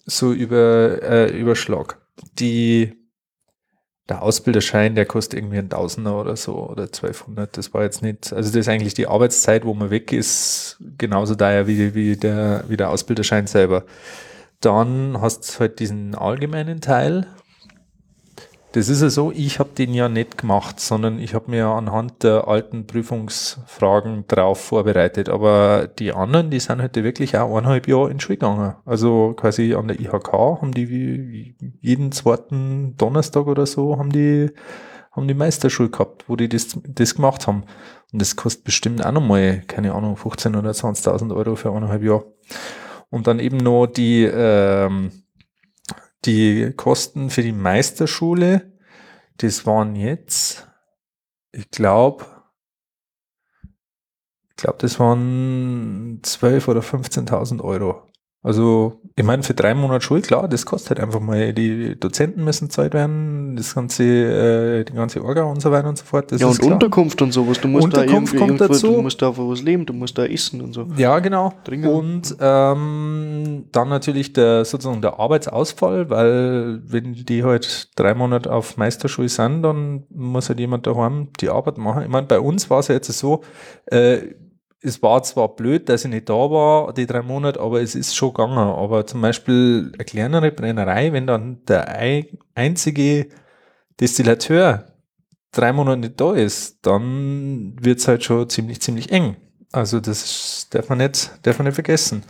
[SPEAKER 1] so über äh, Überschlag, die der Ausbilderschein, der kostet irgendwie ein Tausender oder so oder 1200. Das war jetzt nicht, also das ist eigentlich die Arbeitszeit, wo man weg ist, genauso daher wie, wie, der, wie der Ausbilderschein selber. Dann hast du halt diesen allgemeinen Teil. Das ist ja so, ich habe den ja nicht gemacht, sondern ich habe mir anhand der alten Prüfungsfragen drauf vorbereitet. Aber die anderen, die sind halt wirklich auch eineinhalb Jahre in Schule gegangen. Also quasi an der IHK haben die jeden zweiten Donnerstag oder so haben die haben die Meisterschule gehabt, wo die das, das gemacht haben. Und das kostet bestimmt auch nochmal, keine Ahnung, 15 oder 20.000 Euro für eineinhalb Jahre. Und dann eben noch die, ähm, die Kosten für die Meisterschule, das waren jetzt, ich glaube, ich glaube, das waren 12 oder 15.000 Euro. Also, ich meine, für drei Monate Schule, klar, das kostet halt einfach mal. Die Dozenten müssen Zeit werden, das ganze, äh, die ganze Orga und so weiter und so fort.
[SPEAKER 2] ja, und
[SPEAKER 1] klar.
[SPEAKER 2] Unterkunft und sowas. Du musst
[SPEAKER 1] Unterkunft
[SPEAKER 2] da
[SPEAKER 1] kommt dazu.
[SPEAKER 2] Du musst da einfach was leben, du musst da essen und so.
[SPEAKER 1] Ja, genau.
[SPEAKER 2] Dringend.
[SPEAKER 1] Und ähm, dann natürlich der sozusagen der Arbeitsausfall, weil wenn die halt drei Monate auf Meisterschule sind, dann muss halt jemand daheim die Arbeit machen. Ich meine, bei uns war es ja jetzt so, äh, es war zwar blöd, dass ich nicht da war, die drei Monate, aber es ist schon gegangen. Aber zum Beispiel eine kleinere Brennerei, wenn dann der ei- einzige Destillateur drei Monate nicht da ist, dann wird's halt schon ziemlich, ziemlich eng. Also das darf man nicht, darf man nicht vergessen.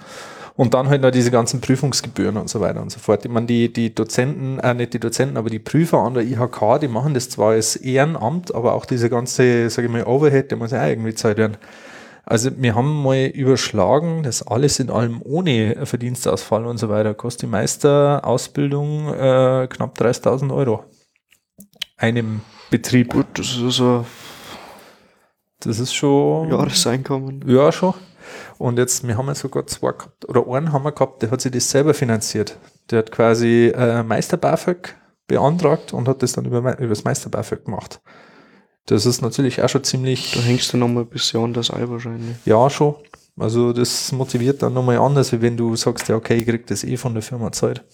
[SPEAKER 1] Und dann halt noch diese ganzen Prüfungsgebühren und so weiter und so fort. Ich meine, die, die Dozenten, äh, nicht die Dozenten, aber die Prüfer an der IHK, die machen das zwar als Ehrenamt, aber auch diese ganze, sage ich mal, Overhead, der muss ja auch irgendwie gezahlt werden. Also wir haben mal überschlagen, das alles in allem ohne Verdienstausfall und so weiter, kostet die Meisterausbildung äh, knapp 30.000 Euro. Einem Betrieb.
[SPEAKER 2] Gut, das ist so
[SPEAKER 1] Das ist schon...
[SPEAKER 2] ein Jahreseinkommen.
[SPEAKER 1] Ja, schon. Und jetzt, wir haben ja sogar zwei gehabt, oder einen haben wir gehabt, der hat sich das selber finanziert. Der hat quasi äh, Meister BAföG beantragt und hat das dann über, über das Meister BAföG gemacht. Das ist natürlich auch schon ziemlich,
[SPEAKER 2] Da hängst du nochmal ein bisschen an das Ei wahrscheinlich.
[SPEAKER 1] ja, schon. Also das motiviert dann nochmal anders, wie wenn du sagst, ja, okay, ich krieg das eh von der Firma Zeit.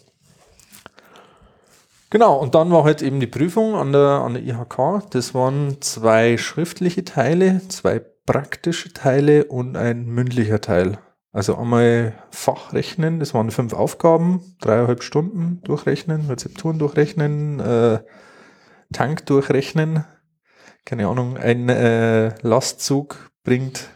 [SPEAKER 1] Genau, und dann war halt eben die Prüfung an der, an der IHK. Das waren zwei schriftliche Teile, zwei praktische Teile und ein mündlicher Teil. Also einmal Fachrechnen, das waren fünf Aufgaben, dreieinhalb Stunden durchrechnen, Rezepturen durchrechnen, äh, Tank durchrechnen. Keine Ahnung, ein äh, Lastzug bringt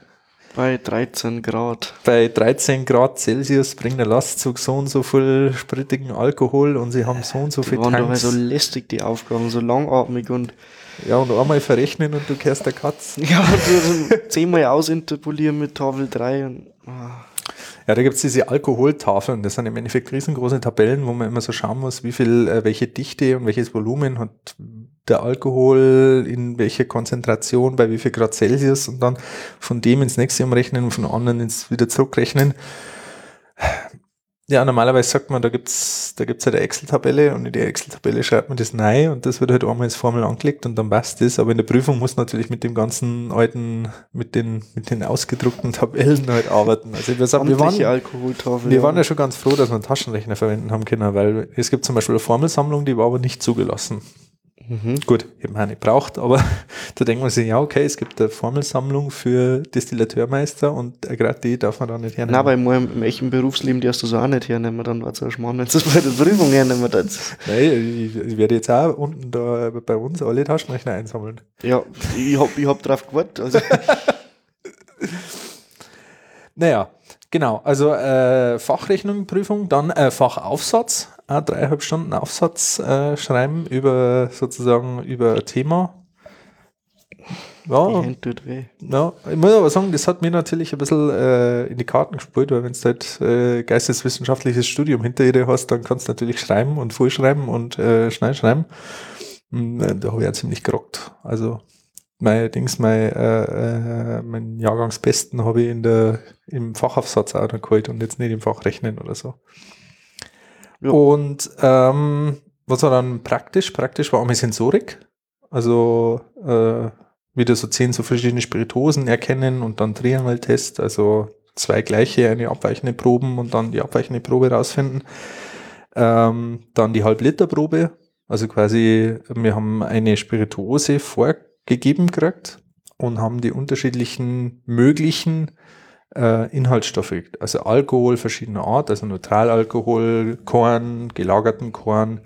[SPEAKER 2] Bei 13 Grad.
[SPEAKER 1] bei 13 Grad Celsius bringt der Lastzug so und so viel sprittigen Alkohol und sie haben so und so
[SPEAKER 2] Die
[SPEAKER 1] viel
[SPEAKER 2] waren doch
[SPEAKER 1] Tanks.
[SPEAKER 2] so lästig, die Aufgaben, so langatmig und
[SPEAKER 1] ja, und einmal verrechnen und du kehrst der Katz.
[SPEAKER 2] ja, du so zehnmal ausinterpolieren mit Tafel 3 und ah,
[SPEAKER 1] Ja, da gibt's diese Alkoholtafeln. Das sind im Endeffekt riesengroße Tabellen, wo man immer so schauen muss, wie viel, äh, welche Dichte und welches Volumen hat der Alkohol in welcher Konzentration, bei wie viel Grad Celsius und dann von dem ins nächste umrechnen und von anderen ins wieder zurückrechnen. Ja, normalerweise sagt man, da gibt's da gibt's halt eine Excel-Tabelle und in die Excel-Tabelle schreibt man das rein und das wird halt einmal als Formel angelegt und dann passt das. Aber in der Prüfung muss natürlich mit dem ganzen alten, mit den, mit den ausgedruckten Tabellen halt arbeiten. Also wir, sagen, wir waren, wir waren ja schon ganz froh, dass wir einen Taschenrechner verwenden haben können, weil es gibt zum Beispiel eine Formelsammlung, die war aber nicht zugelassen.
[SPEAKER 2] Mhm.
[SPEAKER 1] Gut, eben auch nicht braucht, aber da denkt man sich, ja, okay, es gibt eine Formelsammlung für Distillateurmeister und äh, gerade die darf man da nicht hernehmen.
[SPEAKER 2] Nein, weil im echten Berufsleben darfst du es auch nicht hernehmen, dann war es ein Schmarrn, wenn du es bei der Prüfung hernehmen würdest.
[SPEAKER 1] Nein, ich, ich werde jetzt auch unten da bei uns alle Taschenrechner einsammeln.
[SPEAKER 2] Ja, ich hab, ich hab drauf gewartet. Also,
[SPEAKER 1] Naja, genau. Also äh, Fachrechnungsprüfung, dann äh, Fachaufsatz, äh, dreieinhalb Stunden Aufsatz äh, schreiben über sozusagen über Thema. Ja, ja, ich muss aber sagen, das hat mir natürlich ein bisschen äh, in die Karten gespielt, weil wenn du halt äh, geisteswissenschaftliches Studium hinter dir hast, dann kannst du natürlich schreiben und vorschreiben und äh, schnell schreiben. Und, äh, da habe ich ja ziemlich gerockt. Also mein Dings, mein, äh, äh, mein Jahrgangsbesten habe ich in der, im Fachaufsatz auch noch geholt und jetzt nicht im Fach Rechnen oder so.
[SPEAKER 2] Ja.
[SPEAKER 1] Und ähm, was war dann praktisch? Praktisch war auch meine Sensorik. Also äh, wieder so zehn so verschiedene Spiritosen erkennen und dann Triangeltest, also zwei gleiche, eine abweichende Proben und dann die abweichende Probe rausfinden. Ähm, dann die Halbliterprobe, also quasi, wir haben eine Spirituose vorgegeben gekriegt und haben die unterschiedlichen möglichen äh, Inhaltsstoffe, also Alkohol verschiedener Art, also Neutralalkohol, Korn, gelagerten Korn,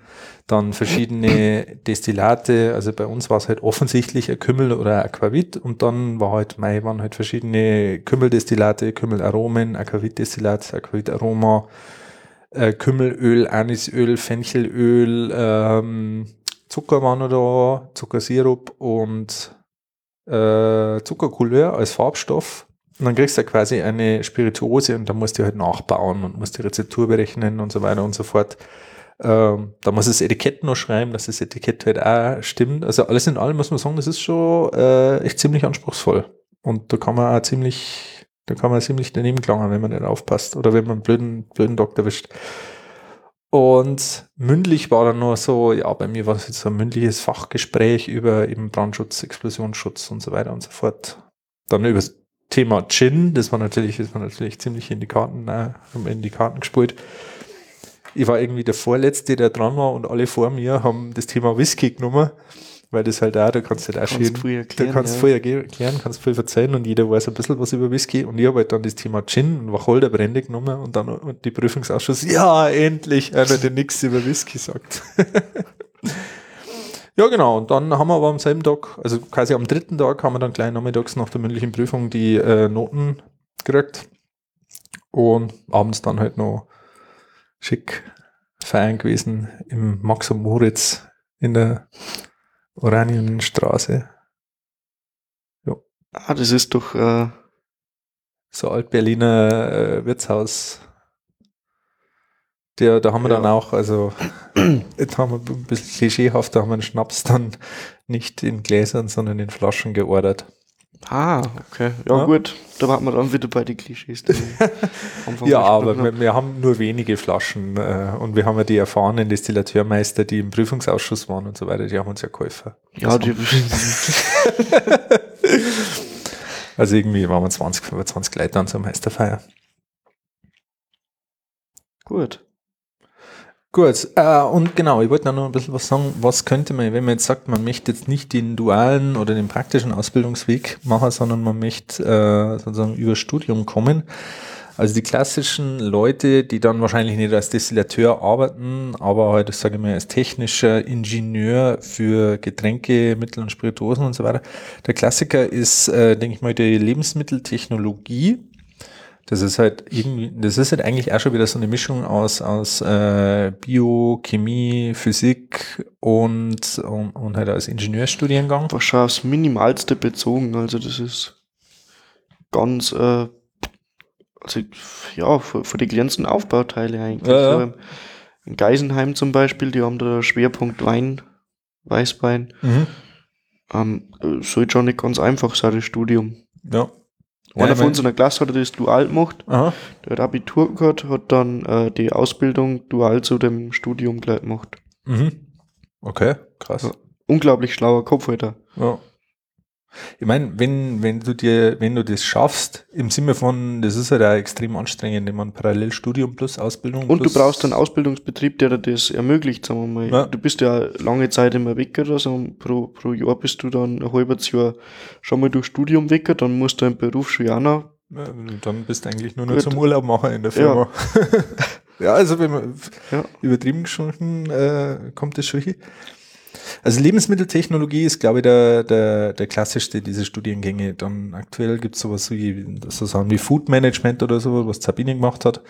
[SPEAKER 1] dann verschiedene Destillate, also bei uns war es halt offensichtlich ein Kümmel oder ein Aquavit. Und dann war halt, mei, waren halt verschiedene Kümmeldestillate, Kümmelaromen, Aquavitdestillat, Aquavitaroma, äh, Kümmelöl, Anisöl, Fenchelöl, ähm, Zucker waren da, Zuckersirup und äh, Zuckercouleur als Farbstoff. Und dann kriegst du ja quasi eine Spirituose und dann musst du halt nachbauen und musst die Rezeptur berechnen und so weiter und so fort. Ähm, da muss das Etikett noch schreiben, dass das Etikett halt auch stimmt. Also alles in allem muss man sagen, das ist schon äh, echt ziemlich anspruchsvoll. Und da kann man auch ziemlich, da kann man ziemlich daneben gelangen, wenn man nicht aufpasst oder wenn man einen blöden, blöden Doktor erwischt. Und mündlich war dann nur so, ja, bei mir war es jetzt so ein mündliches Fachgespräch über eben Brandschutz, Explosionsschutz und so weiter und so fort. Dann über Thema Gin, das war natürlich, das war natürlich ziemlich in die Karten, äh, in die Karten gespielt. Ich war irgendwie der Vorletzte, der dran war und alle vor mir haben das Thema Whisky genommen, weil das halt auch, da kannst du halt auch
[SPEAKER 2] Kannst
[SPEAKER 1] schön,
[SPEAKER 2] früh
[SPEAKER 1] da
[SPEAKER 2] erklären,
[SPEAKER 1] kannst du
[SPEAKER 2] ja.
[SPEAKER 1] viel erklären, kannst viel erzählen und jeder weiß ein bisschen was über Whisky und ich habe halt dann das Thema Gin und Wacholderbrände genommen und dann und die Prüfungsausschuss, ja, endlich einer, der nichts über Whisky sagt. ja, genau, und dann haben wir aber am selben Tag, also quasi am dritten Tag, haben wir dann gleich nachmittags nach der mündlichen Prüfung die äh, Noten gekriegt und abends dann halt noch schick feiern gewesen im Max und Moritz in der Oranienstraße.
[SPEAKER 2] Ah, das ist doch, äh,
[SPEAKER 1] so Altberliner äh, Wirtshaus. Der, da haben wir
[SPEAKER 2] Ja.
[SPEAKER 1] dann auch, also jetzt haben wir ein bisschen klischeehaft, da haben wir den Schnaps dann nicht in Gläsern, sondern in Flaschen geordert.
[SPEAKER 2] ah, okay. Ja,
[SPEAKER 1] Ja.
[SPEAKER 2] gut, da waren wir dann wieder bei den Klischees. die
[SPEAKER 1] Ja, aber wir, wir haben nur wenige Flaschen äh, und wir haben ja die erfahrenen Destillateurmeister, die im Prüfungsausschuss waren und so weiter, die haben uns ja geholfen.
[SPEAKER 2] Ja, die,
[SPEAKER 1] Also irgendwie waren wir 20, 25 Leute an so einer Meisterfeier.
[SPEAKER 2] gut.
[SPEAKER 1] Gut, äh, und genau, ich wollte noch ein bisschen was sagen, was könnte man, wenn man jetzt sagt, man möchte jetzt nicht den dualen oder den praktischen Ausbildungsweg machen, sondern man möchte äh, sozusagen über Studium kommen. Also die klassischen Leute, die dann wahrscheinlich nicht als Destillateur arbeiten, aber halt, sage ich mal, als technischer Ingenieur für Getränke, Mittel und Spirituosen und so weiter. Der Klassiker ist, äh, denke ich mal, die Lebensmitteltechnologie. Das ist halt irgendwie, das ist halt eigentlich auch schon wieder so eine Mischung aus, aus äh, Bio, Chemie, Physik und, und, und halt als Ingenieurstudiengang.
[SPEAKER 2] war schon aufs Minimalste bezogen. Also das ist ganz, äh, also ja, für, für die ganzen Aufbauteile eigentlich.
[SPEAKER 1] Ja, ja.
[SPEAKER 2] So, in Geisenheim zum Beispiel, die haben da Schwerpunkt Wein, Weißwein.
[SPEAKER 1] Mhm.
[SPEAKER 2] Ähm, äh, soll schon nicht ganz einfach sein, das Studium.
[SPEAKER 1] Ja.
[SPEAKER 2] Einer
[SPEAKER 1] Ja,
[SPEAKER 2] von uns in der Klasse hat das dual gemacht.
[SPEAKER 1] Aha.
[SPEAKER 2] Der hat Abitur gehabt, hat dann äh, die Ausbildung dual zu dem Studium gleich gemacht.
[SPEAKER 1] Mhm. Okay, krass.
[SPEAKER 2] Ja. Unglaublich schlauer Kopf, Alter.
[SPEAKER 1] Ja. Ich meine, wenn, wenn du dir, wenn du das schaffst, im Sinne von, das ist halt auch extrem anstrengend, wenn man parallel Studium plus Ausbildung
[SPEAKER 2] Und
[SPEAKER 1] plus,
[SPEAKER 2] du brauchst einen Ausbildungsbetrieb, der dir das ermöglicht, sagen wir mal.
[SPEAKER 1] Ja.
[SPEAKER 2] Du bist ja lange Zeit immer weg oder so. Pro, pro Jahr bist du dann ein halbes Jahr schon mal durch Studium weg, dann musst du im Beruf schon auch noch.
[SPEAKER 1] Ja, dann bist du eigentlich nur noch zum Urlaub machen in der Firma. Ja, also wenn man
[SPEAKER 2] Ja.
[SPEAKER 1] übertrieben gesprochen, äh, kommt das schon hin. Also Lebensmitteltechnologie ist, glaube ich, der, der, der klassischste dieser Studiengänge. Dann aktuell gibt es sowas wie, so Sachen wie Food Management oder so, was Sabine gemacht hat.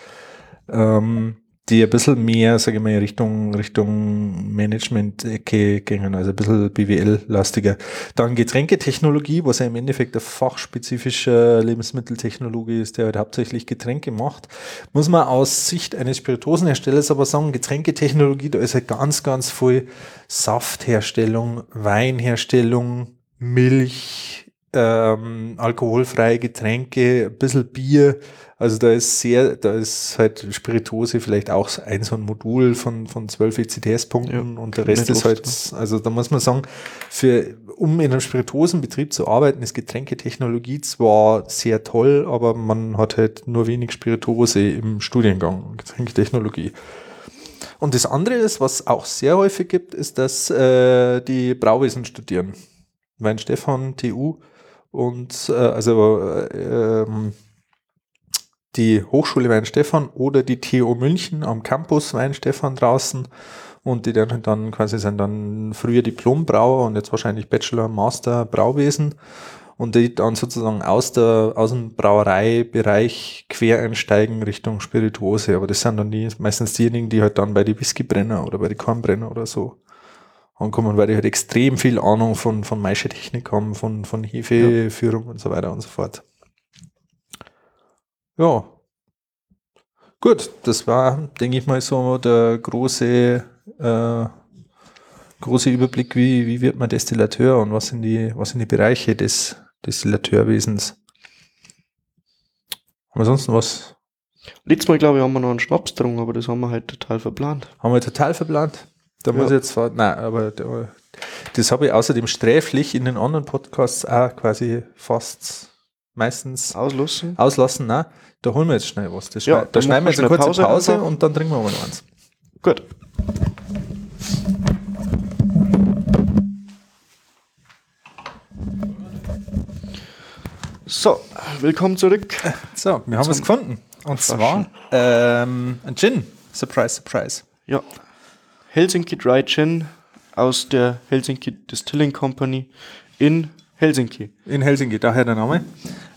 [SPEAKER 1] Ähm, die ein bisschen mehr, sage ich mal, Richtung, Richtung Management-Ecke gehen, also ein bisschen BWL-lastiger. Dann Getränketechnologie, was ja im Endeffekt ein fachspezifischer Lebensmitteltechnologie ist, der halt hauptsächlich Getränke macht. Muss man aus Sicht eines Spirituosenherstellers aber sagen, Getränketechnologie, da ist ja ganz, ganz viel Saftherstellung, Weinherstellung, Milch, ähm, alkoholfreie Getränke, ein bisschen Bier, also da ist sehr, da ist halt Spirituose vielleicht auch ein so ein Modul von, von 12 ECTS-Punkten ja, und der Rest ist halt, also da muss man sagen, für, um in einem Spirituosenbetrieb zu arbeiten, ist Getränketechnologie zwar sehr toll, aber man hat halt nur wenig Spirituose im Studiengang, Getränketechnologie. Und das andere ist, was auch sehr häufig gibt, ist, dass äh, die Brauwesen studieren. Weinstefan, TU und äh, also äh, ähm, die Hochschule Weinstefan oder die TU München am Campus Weinstefan draußen. Und die dann, dann quasi sind dann früher Diplombrauer und jetzt wahrscheinlich Bachelor, Master Brauwesen. Und die dann sozusagen aus, der, aus dem Brauereibereich quer einsteigen Richtung Spirituose. Aber das sind dann die, meistens diejenigen, die halt dann bei die Whiskybrenner oder bei die Kornbrenner oder so ankommen, weil die halt extrem viel Ahnung von, von Maischetechnik haben, von, von Hefeführung ja. und so weiter und so fort. Ja. Gut, das war, denke ich mal, so der große, äh, große Überblick, wie, wie wird man Destillateur und was sind die, was sind die Bereiche des Destillateurwesens. Ansonsten was?
[SPEAKER 2] Letztes Mal, glaube ich, haben wir noch einen Schnaps getrunken, aber das haben wir halt total verplant.
[SPEAKER 1] Haben wir total verplant? Da ja. muss ich jetzt, nein, aber das habe ich außerdem sträflich in den anderen Podcasts auch quasi fast meistens
[SPEAKER 2] auslassen.
[SPEAKER 1] Auslassen, nein. Da holen wir jetzt schnell was. Das ja, da schneiden wir jetzt eine kurze Pause, Pause und dann trinken wir mal noch eins.
[SPEAKER 2] Gut. So, willkommen zurück.
[SPEAKER 1] So, wir haben es gefunden. Und zwar ähm, ein Gin. Surprise, surprise.
[SPEAKER 2] Ja. Helsinki Dry Gin aus der Helsinki Distilling Company in Helsinki.
[SPEAKER 1] In Helsinki, daher der Name.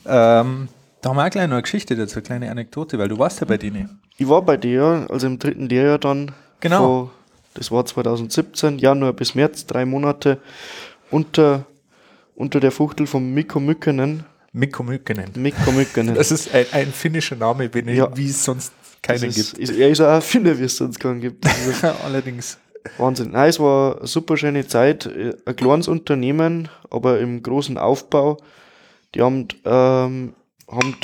[SPEAKER 1] Ähm, da haben wir auch gleich noch eine Geschichte dazu, eine kleine Anekdote, weil du warst ja bei denen.
[SPEAKER 2] Ich war bei dir, also im dritten Lehrjahr dann.
[SPEAKER 1] Genau. Vor,
[SPEAKER 2] das war 2017, Januar bis März, drei Monate unter, unter der Fuchtel von Mikko Mykkänen.
[SPEAKER 1] Mikko Mykkänen.
[SPEAKER 2] Mikko Mykkänen.
[SPEAKER 1] Das ist ein, ein finnischer Name, wenn ja. wie es sonst keinen
[SPEAKER 2] ist,
[SPEAKER 1] gibt.
[SPEAKER 2] Ist, er ist auch ein Finner, wie es sonst keinen gibt.
[SPEAKER 1] Allerdings.
[SPEAKER 2] Wahnsinn. Nein, es war eine super schöne Zeit. Ein kleines Unternehmen, aber im großen Aufbau. Die haben ähm, haben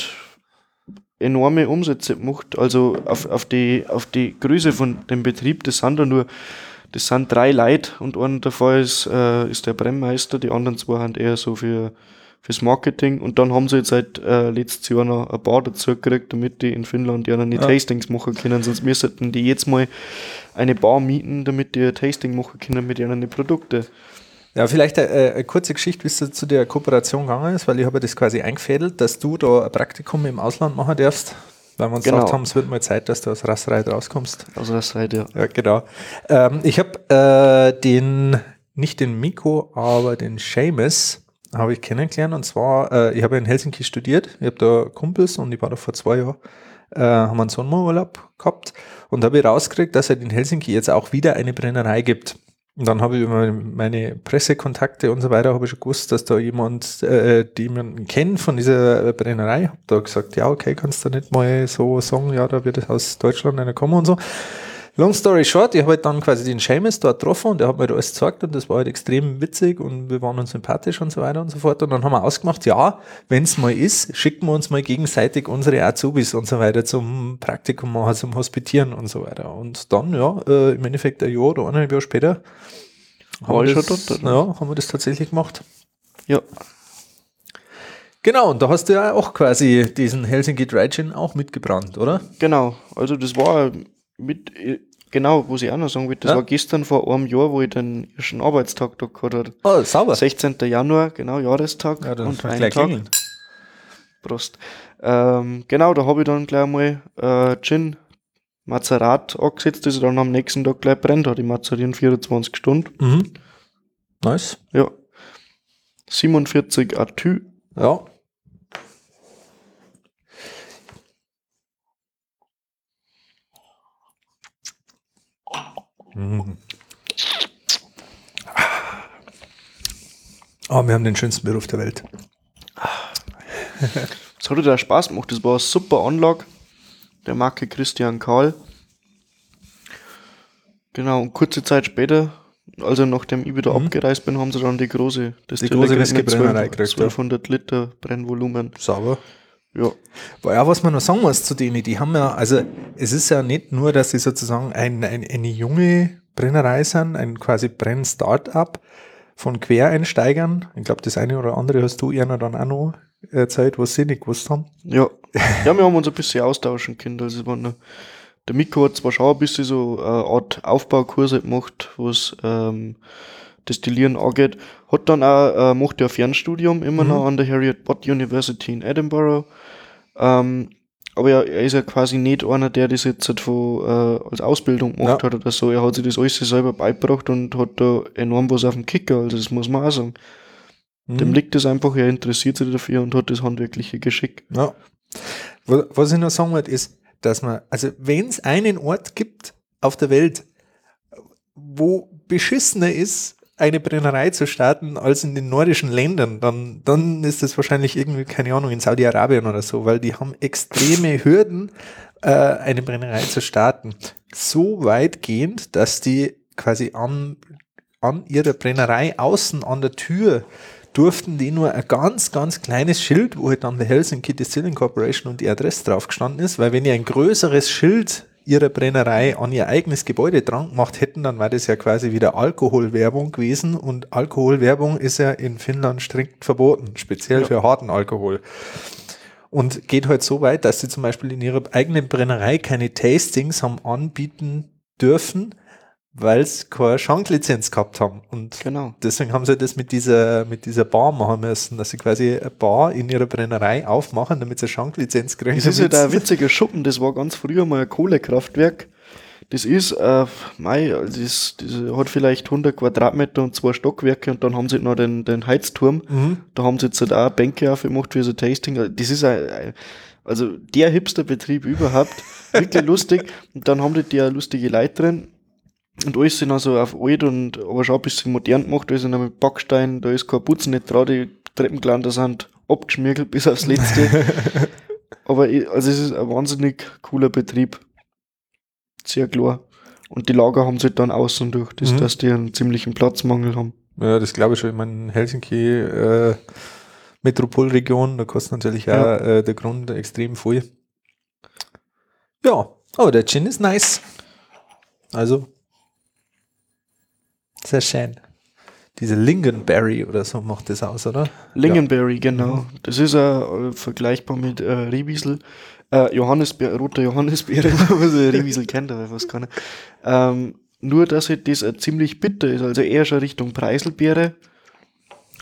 [SPEAKER 2] enorme Umsätze gemacht. Also auf, auf, die, auf die Größe von dem Betrieb, das sind da nur, das sind drei Leute und einer davon ist, äh, ist der Brennmeister, die anderen zwei sind eher so für fürs Marketing und dann haben sie jetzt seit äh, letztes Jahr noch ein Bar dazu gekriegt, damit die in Finnland ja noch nicht ja. Tastings machen können, sonst müssten die jetzt mal eine Bar mieten, damit die ein Tasting machen können mit ihren Produkten.
[SPEAKER 1] Ja, vielleicht eine, eine, kurze Geschichte, wie es zu der Kooperation gegangen ist, weil ich habe das quasi eingefädelt, dass du da ein Praktikum im Ausland machen darfst, weil wir uns genau. gesagt haben, es wird mal Zeit, dass du aus Rassereit rauskommst.
[SPEAKER 2] Aus Rassereit, ja.
[SPEAKER 1] Ja, genau. Ähm, ich habe äh, den, nicht den Miko, aber den Seamus habe ich kennengelernt und zwar, äh, ich habe in Helsinki studiert, ich habe da Kumpels und ich war da vor zwei Jahren, äh, haben einen Sommerurlaub gehabt und habe rausgekriegt, dass es in Helsinki jetzt auch wieder eine Brennerei gibt. Und dann habe ich über meine Pressekontakte und so weiter habe ich schon gewusst, dass da jemand, äh, die jemanden kennt von dieser Brennerei, habe da gesagt, ja, okay, kannst du nicht mal so sagen, ja, da wird es aus Deutschland einer kommen und so. Long story short, ich habe halt dann quasi den Seamus dort getroffen und der hat mir alles gesagt und das war halt extrem witzig und wir waren uns sympathisch und so weiter und so fort. Und dann haben wir ausgemacht, ja, wenn es mal ist, schicken wir uns mal gegenseitig unsere Azubis und so weiter zum Praktikum machen, zum Hospitieren und so weiter. Und dann, ja, äh, im Endeffekt ein Jahr oder eineinhalb Jahre später haben, wir das, dort, ja, haben wir das tatsächlich gemacht.
[SPEAKER 2] Ja.
[SPEAKER 1] Genau, und da hast du ja auch quasi diesen Helsinki Dry Gin auch mitgebrannt, oder?
[SPEAKER 2] Genau, also das war mit, genau, was ich auch noch sagen will, das ja. war gestern vor einem Jahr, wo ich den ersten Arbeitstag da gehabt habe.
[SPEAKER 1] Oh, sauber.
[SPEAKER 2] 16. Januar, genau, Jahrestag.
[SPEAKER 1] Ja, dann und ein gleich Tag. Klingeln.
[SPEAKER 2] Prost. Ähm, genau, da habe ich dann gleich mal äh, Gin Mazerat angesetzt, das dann am nächsten Tag gleich brennt hat. Ich mazerieren 24 Stunden.
[SPEAKER 1] Mhm. Nice.
[SPEAKER 2] Ja. 47 Atü.
[SPEAKER 1] Ja. Oh, wir haben den schönsten Beruf der Welt.
[SPEAKER 2] Es hat da Spaß gemacht. Das war eine super Anlage. Der Marke Christian Karl. Genau, und kurze Zeit später, also nachdem ich wieder abgereist bin, haben sie dann die große, das
[SPEAKER 1] Mhm. Die große
[SPEAKER 2] Distillerie mit
[SPEAKER 1] Whiskybrennerei gekriegt, ja.
[SPEAKER 2] 1200 Liter Brennvolumen.
[SPEAKER 1] Sauber.
[SPEAKER 2] Ja,
[SPEAKER 1] ja, was man noch sagen muss zu denen, die haben ja, also es ist ja nicht nur, dass sie sozusagen ein, ein, eine junge Brennerei sind, ein quasi Brenn-Startup von Quereinsteigern. Ich glaube, das eine oder andere hast du ihnen dann auch noch erzählt, was sie nicht gewusst haben.
[SPEAKER 2] ja. ja, wir haben uns ein bisschen austauschen können. Also, es war noch, der Mikko hat zwar schon ein bisschen so eine Art Aufbaukurse gemacht, was ähm, Destillieren angeht, hat dann auch, äh, macht ja ein Fernstudium immer
[SPEAKER 1] Mhm.
[SPEAKER 2] noch an der Harriet Bott University in Edinburgh. Ähm, aber er, er ist ja quasi nicht einer, der das jetzt halt von, äh, als Ausbildung gemacht
[SPEAKER 1] Ja.
[SPEAKER 2] hat oder so. Er hat sich das alles selber beigebracht und hat da enorm was auf dem Kicker. Also das muss man auch sagen. Dem
[SPEAKER 1] Mhm.
[SPEAKER 2] liegt es einfach, er interessiert sich dafür und hat das handwerkliche Geschick.
[SPEAKER 1] Ja. Wa- Was ich noch sagen wollte, ist, dass man, also wenn es einen Ort gibt auf der Welt, wo beschissener ist, eine Brennerei zu starten als in den nordischen Ländern, dann, dann ist das wahrscheinlich irgendwie, keine Ahnung, in Saudi-Arabien oder so, weil die haben extreme Hürden, äh, eine Brennerei zu starten. So weitgehend, dass die quasi an, an ihrer Brennerei außen an der Tür durften die nur ein ganz, ganz kleines Schild, wo halt dann der Helsinki Distilling Corporation und die Adresse drauf gestanden ist, weil wenn ihr ein größeres Schild ihrer Brennerei an ihr eigenes Gebäude dran gemacht hätten, dann war das ja quasi wieder Alkoholwerbung gewesen und Alkoholwerbung ist ja in Finnland strikt verboten, speziell
[SPEAKER 2] Ja.
[SPEAKER 1] für harten Alkohol. Und geht halt so weit, dass sie zum Beispiel in ihrer eigenen Brennerei keine Tastings haben anbieten dürfen, weil sie keine Schanklizenz gehabt haben. Und
[SPEAKER 2] Genau.
[SPEAKER 1] deswegen haben sie das mit dieser, mit dieser Bar machen müssen, dass sie quasi eine Bar in ihrer Brennerei aufmachen, damit sie eine Schanklizenz kriegen.
[SPEAKER 2] Das ist ja der witziger Schuppen, das war ganz früher mal ein Kohlekraftwerk. Das ist, äh, mei, das, das hat vielleicht 100 Quadratmeter und zwei Stockwerke und dann haben sie noch den, den Heizturm.
[SPEAKER 1] Mhm.
[SPEAKER 2] Da haben sie jetzt halt auch Bänke aufgemacht für so Tasting. Das ist ein, ein- also der hipster Betrieb überhaupt. Wirklich lustig. Und dann haben die da lustige Leute drin. Und alles sind also auf alt und aber schon ein bisschen modern gemacht. Da ist noch mit Backstein, da ist kein Putzen nicht dran, die Treppengeländer sind abgeschmirgelt bis aufs Letzte. aber also es ist ein wahnsinnig cooler Betrieb. Sehr klar. Und die Lager haben sie dann außen durch, das,
[SPEAKER 1] Mhm.
[SPEAKER 2] dass die einen ziemlichen Platzmangel haben.
[SPEAKER 1] Ja, das glaube ich schon. Ich meine, Helsinki, äh, Metropolregion, da kostet natürlich auch
[SPEAKER 2] Ja.
[SPEAKER 1] äh, der Grund extrem viel. Ja, aber der Gin ist nice. Also, sehr schön. Diese Lingonberry oder so macht das aus, oder?
[SPEAKER 2] Lingonberry, genau. Das ist äh, vergleichbar mit äh, Riwiesel. Äh, Johannisbeer, roter Johannisbeere, was ich Riwiesel kennt, aber was kann ähm, Nur, dass halt das äh, ziemlich bitter ist, also eher schon Richtung Preiselbeere,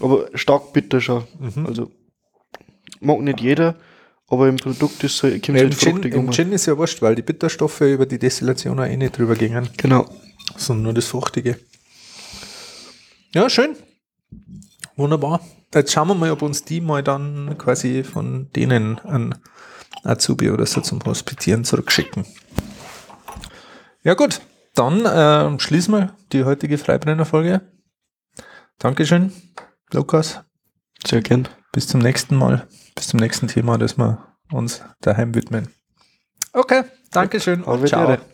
[SPEAKER 2] aber stark bitter schon.
[SPEAKER 1] Mhm.
[SPEAKER 2] Also mag nicht jeder, aber im Produkt ist so, kommt
[SPEAKER 1] Ja,
[SPEAKER 2] halt
[SPEAKER 1] Gin,
[SPEAKER 2] fruchtig
[SPEAKER 1] Im. Gin ist ja wurscht, weil die Bitterstoffe über die Destillation auch eh nicht drüber gingen,
[SPEAKER 2] Genau.
[SPEAKER 1] sondern nur das Fruchtige. Ja, schön. Wunderbar. Jetzt schauen wir mal, ob uns die mal dann quasi von denen an Azubi oder so zum Hospitieren zurückschicken. Ja gut, dann äh, schließen wir die heutige Freibrenner-Folge. Dankeschön, Lukas.
[SPEAKER 2] Sehr gern.
[SPEAKER 1] Bis zum nächsten Mal. Bis zum nächsten Thema, das wir uns daheim widmen. Okay, Dankeschön
[SPEAKER 2] Auf
[SPEAKER 1] und ciao.
[SPEAKER 2] Wiedersehen.